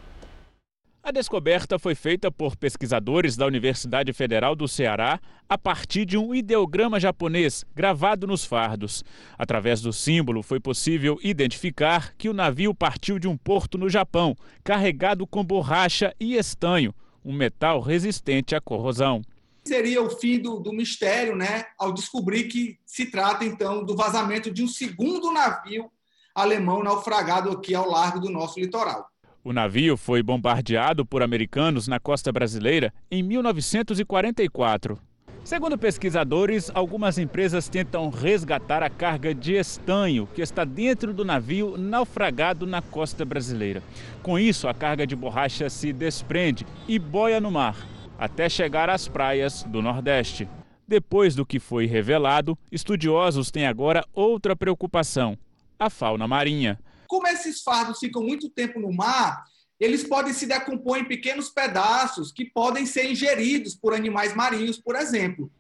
A descoberta foi feita por pesquisadores da Universidade Federal do Ceará a partir de um ideograma japonês gravado nos fardos. Através do símbolo, foi possível identificar que o navio partiu de um porto no Japão, carregado com borracha e estanho, um metal resistente à corrosão. Seria o fim do, do mistério, né, ao descobrir que se trata então do vazamento de um segundo navio alemão naufragado aqui ao largo do nosso litoral. O navio foi bombardeado por americanos na costa brasileira em 1944. Segundo pesquisadores, algumas empresas tentam resgatar a carga de estanho que está dentro do navio naufragado na costa brasileira. Com isso, a carga de borracha se desprende e boia no mar, até chegar às praias do Nordeste. Depois do que foi revelado, estudiosos têm agora outra preocupação: a fauna marinha. Como esses fardos ficam muito tempo no mar, eles podem se decompor em pequenos pedaços que podem ser ingeridos por animais marinhos, por exemplo.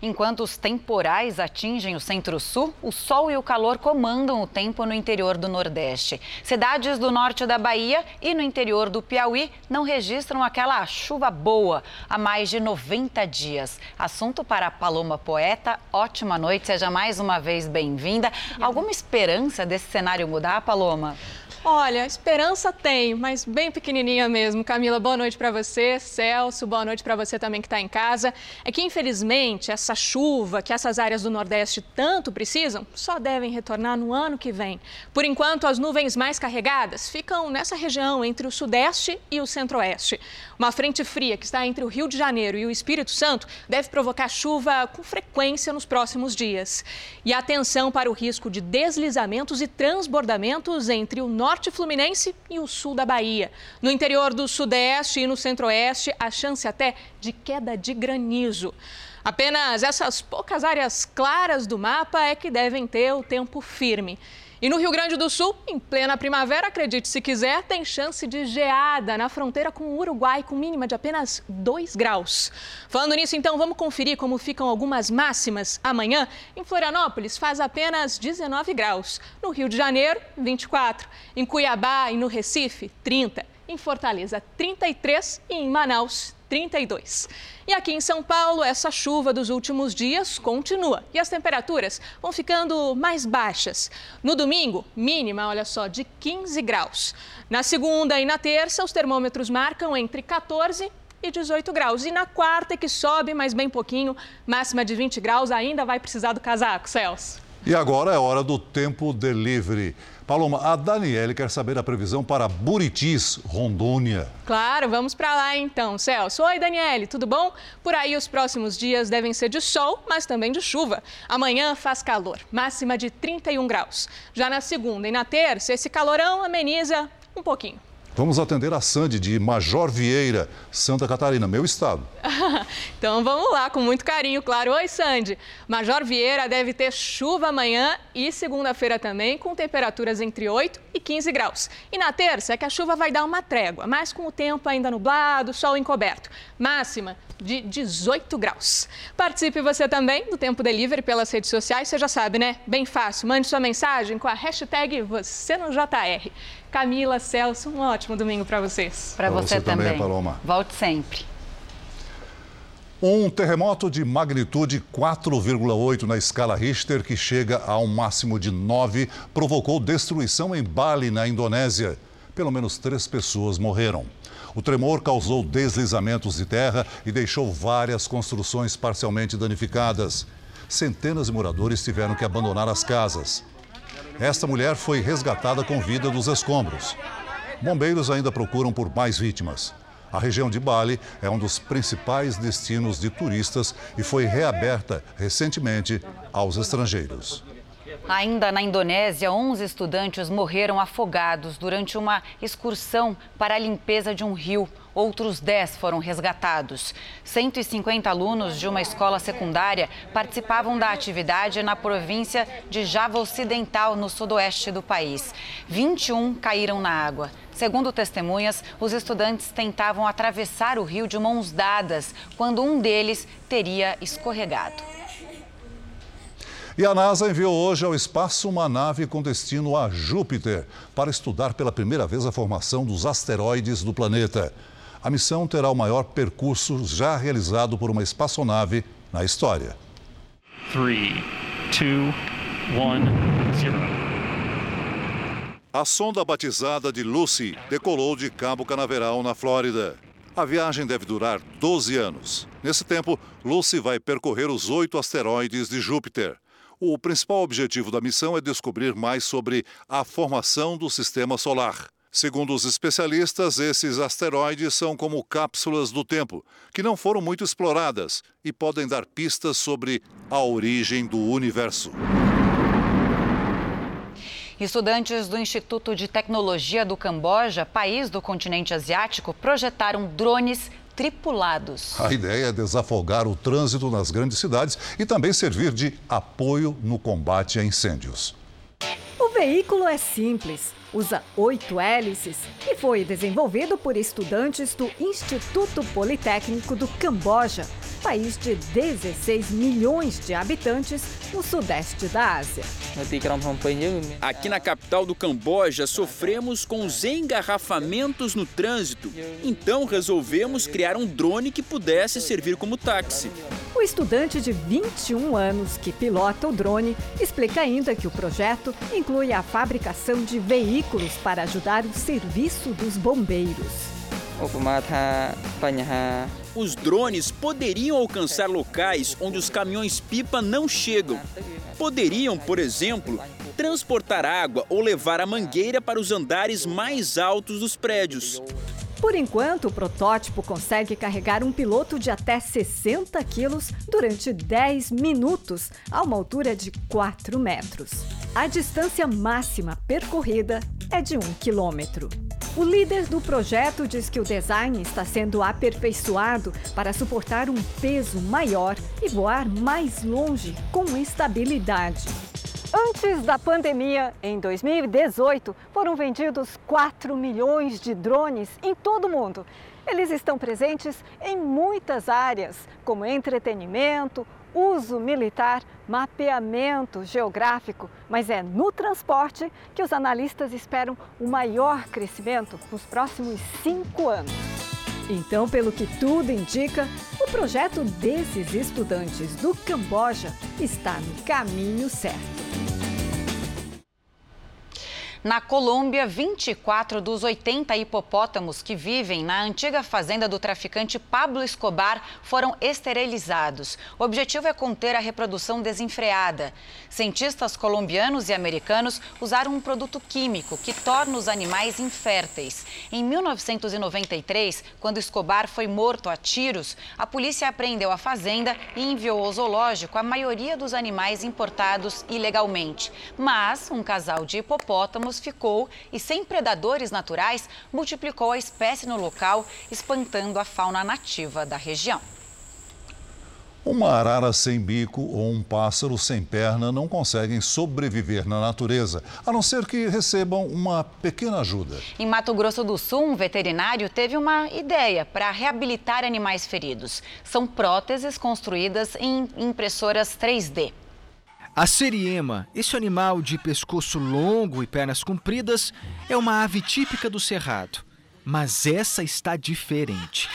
Enquanto os temporais atingem o centro-sul, o sol e o calor comandam o tempo no interior do Nordeste. Cidades do norte da Bahia e no interior do Piauí não registram aquela chuva boa há mais de 90 dias. Assunto para a Paloma Poeta. Ótima noite, seja mais uma vez bem-vinda. Alguma esperança desse cenário mudar, Paloma? Olha, esperança tem, mas bem pequenininha mesmo. Camila, boa noite para você. Celso, boa noite para você também que está em casa. É que, infelizmente, essa chuva que essas áreas do Nordeste tanto precisam só devem retornar no ano que vem. Por enquanto, as nuvens mais carregadas ficam nessa região entre o Sudeste e o Centro-Oeste. Uma frente fria que está entre o Rio de Janeiro e o Espírito Santo deve provocar chuva com frequência nos próximos dias. E atenção para o risco de deslizamentos e transbordamentos entre o norte fluminense e o sul da Bahia. No interior do Sudeste e no Centro-Oeste, a chance até de queda de granizo. Apenas essas poucas áreas claras do mapa é que devem ter o tempo firme. E no Rio Grande do Sul, em plena primavera, acredite se quiser, tem chance de geada na fronteira com o Uruguai, com mínima de apenas 2 graus. Falando nisso, então, vamos conferir como ficam algumas máximas. Amanhã, em Florianópolis, faz apenas 19 graus. No Rio de Janeiro, 24. Em Cuiabá e no Recife, 30. em Fortaleza 33 e em Manaus 32. E aqui em São Paulo, essa chuva dos últimos dias continua e as temperaturas vão ficando mais baixas. No domingo, mínima, olha só, de 15 graus. Na segunda e na terça, os termômetros marcam entre 14 e 18 graus. E na quarta, que sobe mais bem pouquinho, máxima de 20 graus, ainda vai precisar do casaco, Celso. E agora é hora do tempo delivery. Paloma, a Daniele quer saber a previsão para Buritis, Rondônia. Claro, vamos para lá então, Celso. Oi, Daniele, tudo bom? Por aí os próximos dias devem ser de sol, mas também de chuva. Amanhã faz calor, máxima de 31 graus. Já na segunda e na terça, esse calorão ameniza um pouquinho. Vamos atender a Sandy de Major Vieira, Santa Catarina, meu estado. então vamos lá, com muito carinho, claro. Oi, Sandy. Major Vieira deve ter chuva amanhã e segunda-feira também, com temperaturas entre 8 e 15 graus. E na terça é que a chuva vai dar uma trégua, mas com o tempo ainda nublado, sol encoberto. Máxima de 18 graus. Participe você também do Tempo Delivery pelas redes sociais, você já sabe, né? Bem fácil. Mande sua mensagem com a hashtag você no JR. Camila, Celso, um ótimo domingo para vocês. Para você, você, também, também Paloma. Volte sempre. Um terremoto de magnitude 4,8 na escala Richter, que chega a um máximo de 9, provocou destruição em Bali, na Indonésia. Pelo menos três pessoas morreram. O tremor causou deslizamentos de terra e deixou várias construções parcialmente danificadas. Centenas de moradores tiveram que abandonar as casas. Esta mulher foi resgatada com vida dos escombros. Bombeiros ainda procuram por mais vítimas. A região de Bali é um dos principais destinos de turistas e foi reaberta recentemente aos estrangeiros. Ainda na Indonésia, 11 estudantes morreram afogados durante uma excursão para a limpeza de um rio. Outros 10 foram resgatados. 150 alunos de uma escola secundária participavam da atividade na província de Java Ocidental, no sudoeste do país. 21 caíram na água. Segundo testemunhas, os estudantes tentavam atravessar o rio de mãos dadas quando um deles teria escorregado. E a NASA enviou hoje ao espaço uma nave com destino a Júpiter para estudar pela primeira vez a formação dos asteroides do planeta. A missão terá o maior percurso já realizado por uma espaçonave na história. 3, 2, 1, 0. A sonda batizada de Lucy decolou de Cabo Canaveral, na Flórida. A viagem deve durar 12 anos. Nesse tempo, Lucy vai percorrer os oito asteroides de Júpiter. O principal objetivo da missão é descobrir mais sobre a formação do sistema solar. Segundo os especialistas, esses asteroides são como cápsulas do tempo, que não foram muito exploradas e podem dar pistas sobre a origem do universo. Estudantes do Instituto de Tecnologia do Camboja, país do continente asiático, projetaram drones tripulados. A ideia é desafogar o trânsito nas grandes cidades e também servir de apoio no combate a incêndios. O veículo é simples, usa oito hélices e foi desenvolvido por estudantes do Instituto Politécnico do Camboja país de 16 milhões de habitantes no sudeste da Ásia. Aqui na capital do Camboja, sofremos com os engarrafamentos no trânsito. Então resolvemos criar um drone que pudesse servir como táxi. O estudante de 21 anos que pilota o drone explica ainda que o projeto inclui a fabricação de veículos para ajudar o serviço dos bombeiros. Os drones poderiam alcançar locais onde os caminhões-pipa não chegam. Poderiam, por exemplo, transportar água ou levar a mangueira para os andares mais altos dos prédios. Por enquanto, o protótipo consegue carregar um piloto de até 60 quilos durante 10 minutos, a uma altura de 4 metros. A distância máxima percorrida é de 1 quilômetro. O líder do projeto diz que o design está sendo aperfeiçoado para suportar um peso maior e voar mais longe com estabilidade. Antes da pandemia, em 2018, foram vendidos 4 milhões de drones em todo o mundo. Eles estão presentes em muitas áreas, como entretenimento, uso militar, mapeamento geográfico, mas é no transporte que os analistas esperam o maior crescimento nos próximos cinco anos. Então, pelo que tudo indica, o projeto desses estudantes do Camboja está no caminho certo. Na Colômbia, 24 dos 80 hipopótamos que vivem na antiga fazenda do traficante Pablo Escobar foram esterilizados. O objetivo é conter a reprodução desenfreada. Cientistas colombianos e americanos usaram um produto químico que torna os animais inférteis. Em 1993, quando Escobar foi morto a tiros, a polícia apreendeu a fazenda e enviou ao zoológico a maioria dos animais importados ilegalmente. Mas um casal de hipopótamos ficou e, sem predadores naturais, multiplicou a espécie no local, espantando a fauna nativa da região. Uma arara sem bico ou um pássaro sem perna não conseguem sobreviver na natureza, a não ser que recebam uma pequena ajuda. Em Mato Grosso do Sul, um veterinário teve uma ideia para reabilitar animais feridos. São próteses construídas em impressoras 3D. A seriema, esse animal de pescoço longo e pernas compridas, é uma ave típica do cerrado. Mas essa está diferente.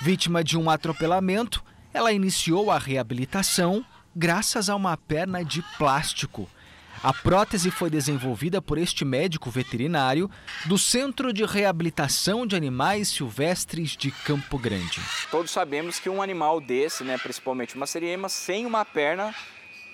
Vítima de um atropelamento, ela iniciou a reabilitação graças a uma perna de plástico. A prótese foi desenvolvida por este médico veterinário do Centro de Reabilitação de Animais Silvestres de Campo Grande. Todos sabemos que um animal desse, né, principalmente uma seriema, sem uma perna,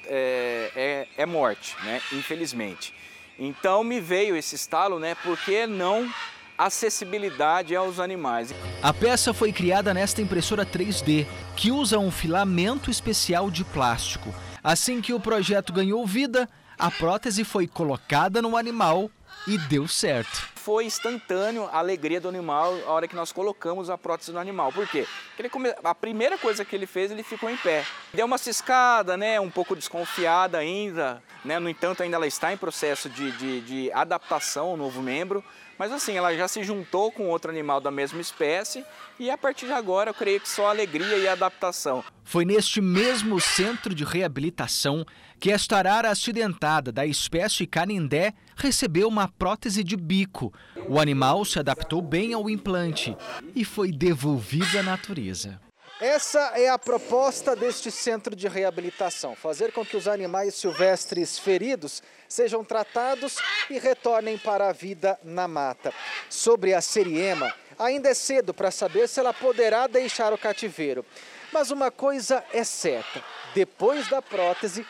é, é, é morte, né? infelizmente. Então me veio esse estalo, né? Por que não acessibilidade aos animais? A peça foi criada nesta impressora 3D, que usa um filamento especial de plástico. Assim que o projeto ganhou vida, a prótese foi colocada no animal e deu certo. Foi instantâneo a alegria do animal a hora que nós colocamos a prótese no animal. Por quê? Porque come... a primeira coisa que ele fez, ele ficou em pé. Deu uma ciscada, né? um pouco desconfiada ainda. Né? No entanto, ainda ela está em processo de, de, de adaptação ao novo membro. Mas assim, ela já se juntou com outro animal da mesma espécie e a partir de agora eu creio que só alegria e adaptação. Foi neste mesmo centro de reabilitação que esta arara acidentada da espécie canindé recebeu uma prótese de bico. O animal se adaptou bem ao implante e foi devolvido à natureza. Essa é a proposta deste centro de reabilitação: fazer com que os animais silvestres feridos sejam tratados e retornem para a vida na mata. Sobre a seriema, ainda é cedo para saber se ela poderá deixar o cativeiro. Mas uma coisa é certa: depois da prótese,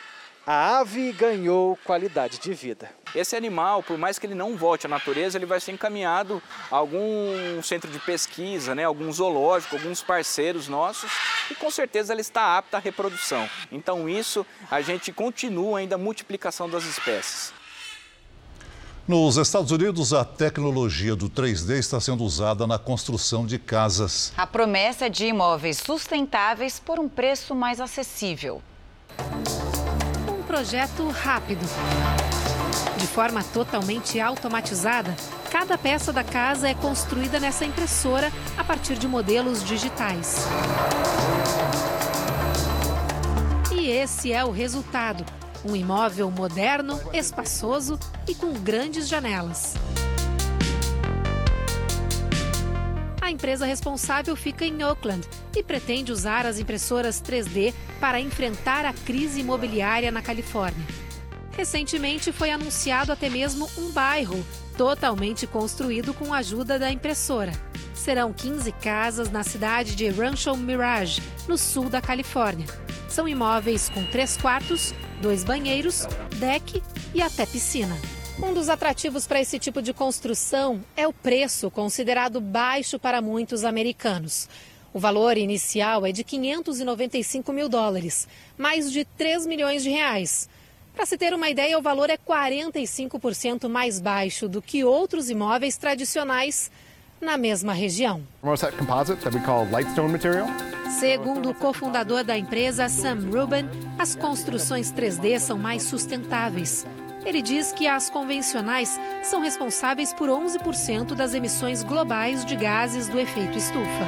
a ave ganhou qualidade de vida. Esse animal, por mais que ele não volte à natureza, ele vai ser encaminhado a algum centro de pesquisa, né, algum zoológico, alguns parceiros nossos e com certeza ele está apta à reprodução. Então isso a gente continua ainda a multiplicação das espécies. Nos Estados Unidos, a tecnologia do 3D está sendo usada na construção de casas. A promessa é de imóveis sustentáveis por um preço mais acessível projeto rápido. De forma totalmente automatizada, cada peça da casa é construída nessa impressora a partir de modelos digitais. E esse é o resultado: um imóvel moderno, espaçoso e com grandes janelas. A empresa responsável fica em Oakland e pretende usar as impressoras 3D para enfrentar a crise imobiliária na Califórnia. Recentemente foi anunciado até mesmo um bairro totalmente construído com a ajuda da impressora. Serão 15 casas na cidade de Rancho Mirage, no sul da Califórnia. São imóveis com três quartos, dois banheiros, deck e até piscina. Um dos atrativos para esse tipo de construção é o preço, considerado baixo para muitos americanos. O valor inicial é de 595 mil dólares, mais de 3 milhões de reais. Para se ter uma ideia, o valor é 45% mais baixo do que outros imóveis tradicionais na mesma região. Segundo o cofundador da empresa, Sam Rubin, as construções 3D são mais sustentáveis. Ele diz que as convencionais são responsáveis por 11% das emissões globais de gases do efeito estufa.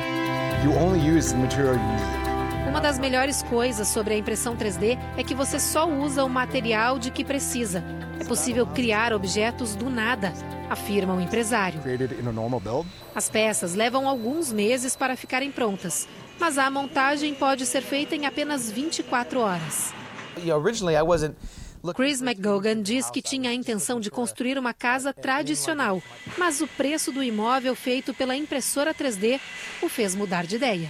Uma das melhores coisas sobre a impressão 3D é que você só usa o material de que precisa. É possível criar objetos do nada, afirma o empresário. As peças levam alguns meses para ficarem prontas, mas a montagem pode ser feita em apenas 24 horas. Chris McGogan diz que tinha a intenção de construir uma casa tradicional, mas o preço do imóvel feito pela impressora 3D o fez mudar de ideia.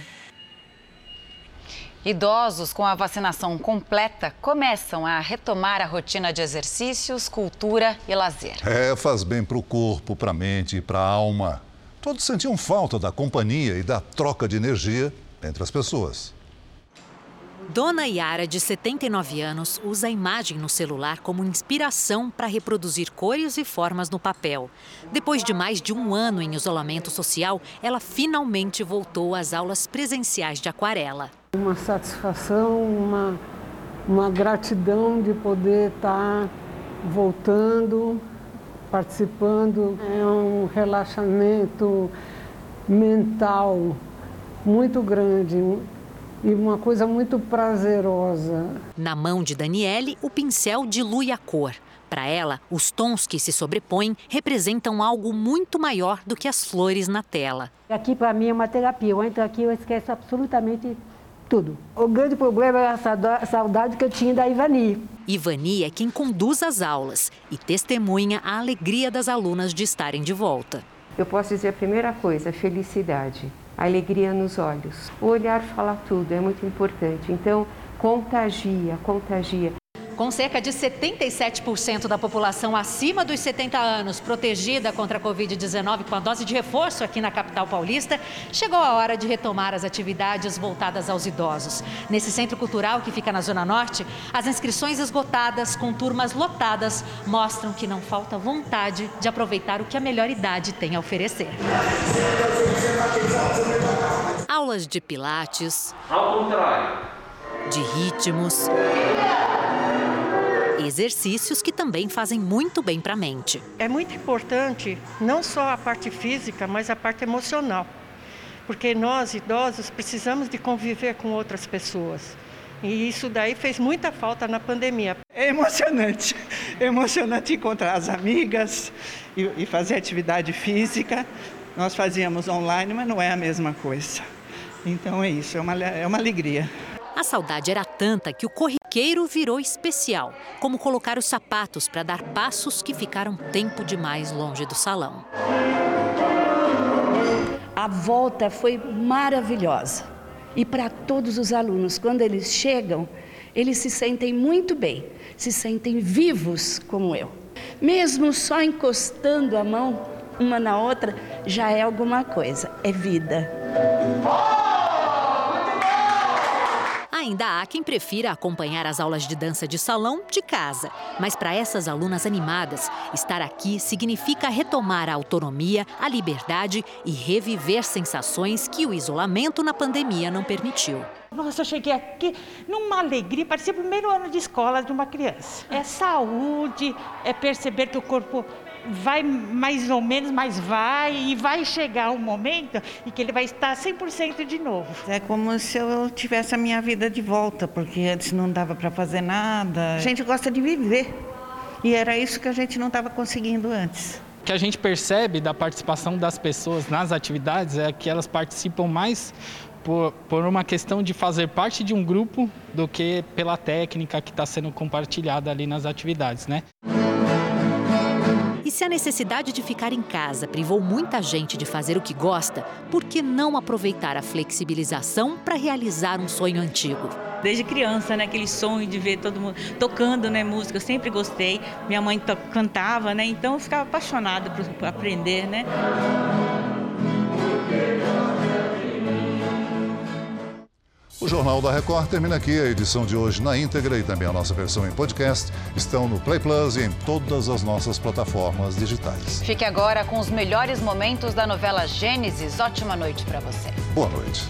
Idosos com a vacinação completa começam a retomar a rotina de exercícios, cultura e lazer. É, faz bem para o corpo, para a mente e para a alma. Todos sentiam falta da companhia e da troca de energia entre as pessoas. Dona Yara, de 79 anos, usa a imagem no celular como inspiração para reproduzir cores e formas no papel. Depois de mais de um ano em isolamento social, ela finalmente voltou às aulas presenciais de aquarela. Uma satisfação, uma, uma gratidão de poder estar voltando, participando. É um relaxamento mental muito grande e uma coisa muito prazerosa. Na mão de Daniele, o pincel dilui a cor. Para ela, os tons que se sobrepõem representam algo muito maior do que as flores na tela. Aqui, para mim, é uma terapia. Eu entro aqui e esqueço absolutamente tudo. O grande problema é a saudade que eu tinha da Ivani. Ivani é quem conduz as aulas e testemunha a alegria das alunas de estarem de volta. Eu posso dizer a primeira coisa, felicidade alegria nos olhos. O olhar fala tudo, é muito importante. Então, contagia, contagia. Com cerca de 77% da população acima dos 70 anos protegida contra a Covid-19 com a dose de reforço aqui na capital paulista, chegou a hora de retomar as atividades voltadas aos idosos. Nesse centro cultural que fica na Zona Norte, as inscrições esgotadas, com turmas lotadas, mostram que não falta vontade de aproveitar o que a melhor idade tem a oferecer. Aulas de pilates. Ao contrário. De ritmos exercícios que também fazem muito bem para a mente. É muito importante não só a parte física, mas a parte emocional. Porque nós, idosos, precisamos de conviver com outras pessoas. E isso daí fez muita falta na pandemia. É emocionante. É emocionante encontrar as amigas e, e fazer atividade física. Nós fazíamos online, mas não é a mesma coisa. Então é isso, é uma, é uma alegria. A saudade era tanta que o corriqueiro virou especial, como colocar os sapatos para dar passos que ficaram tempo demais longe do salão. A volta foi maravilhosa. E para todos os alunos, quando eles chegam, eles se sentem muito bem, se sentem vivos como eu. Mesmo só encostando a mão uma na outra, já é alguma coisa, é vida. Ainda há quem prefira acompanhar as aulas de dança de salão de casa. Mas para essas alunas animadas, estar aqui significa retomar a autonomia, a liberdade e reviver sensações que o isolamento na pandemia não permitiu. Nossa, eu cheguei aqui numa alegria, parecia o primeiro ano de escola de uma criança. É saúde, é perceber que o corpo vai mais ou menos, mas vai, e vai chegar um momento em que ele vai estar 100% de novo. É como se eu tivesse a minha vida de volta, porque antes não dava para fazer nada. A gente gosta de viver, e era isso que a gente não estava conseguindo antes. O que a gente percebe da participação das pessoas nas atividades é que elas participam mais por, por, uma questão de fazer parte de um grupo do que pela técnica que está sendo compartilhada ali nas atividades, né? E se a necessidade de ficar em casa privou muita gente de fazer o que gosta, por que não aproveitar a flexibilização para realizar um sonho antigo? Desde criança, né, aquele sonho de ver todo mundo tocando né, música, eu sempre gostei. Minha mãe cantava, né, então eu ficava apaixonada por aprender, né? O Jornal da Record termina aqui. A edição de hoje na íntegra e também a nossa versão em podcast estão no Play Plus e em todas as nossas plataformas digitais. Fique agora com os melhores momentos da novela Gênesis. Ótima noite para você. Boa noite.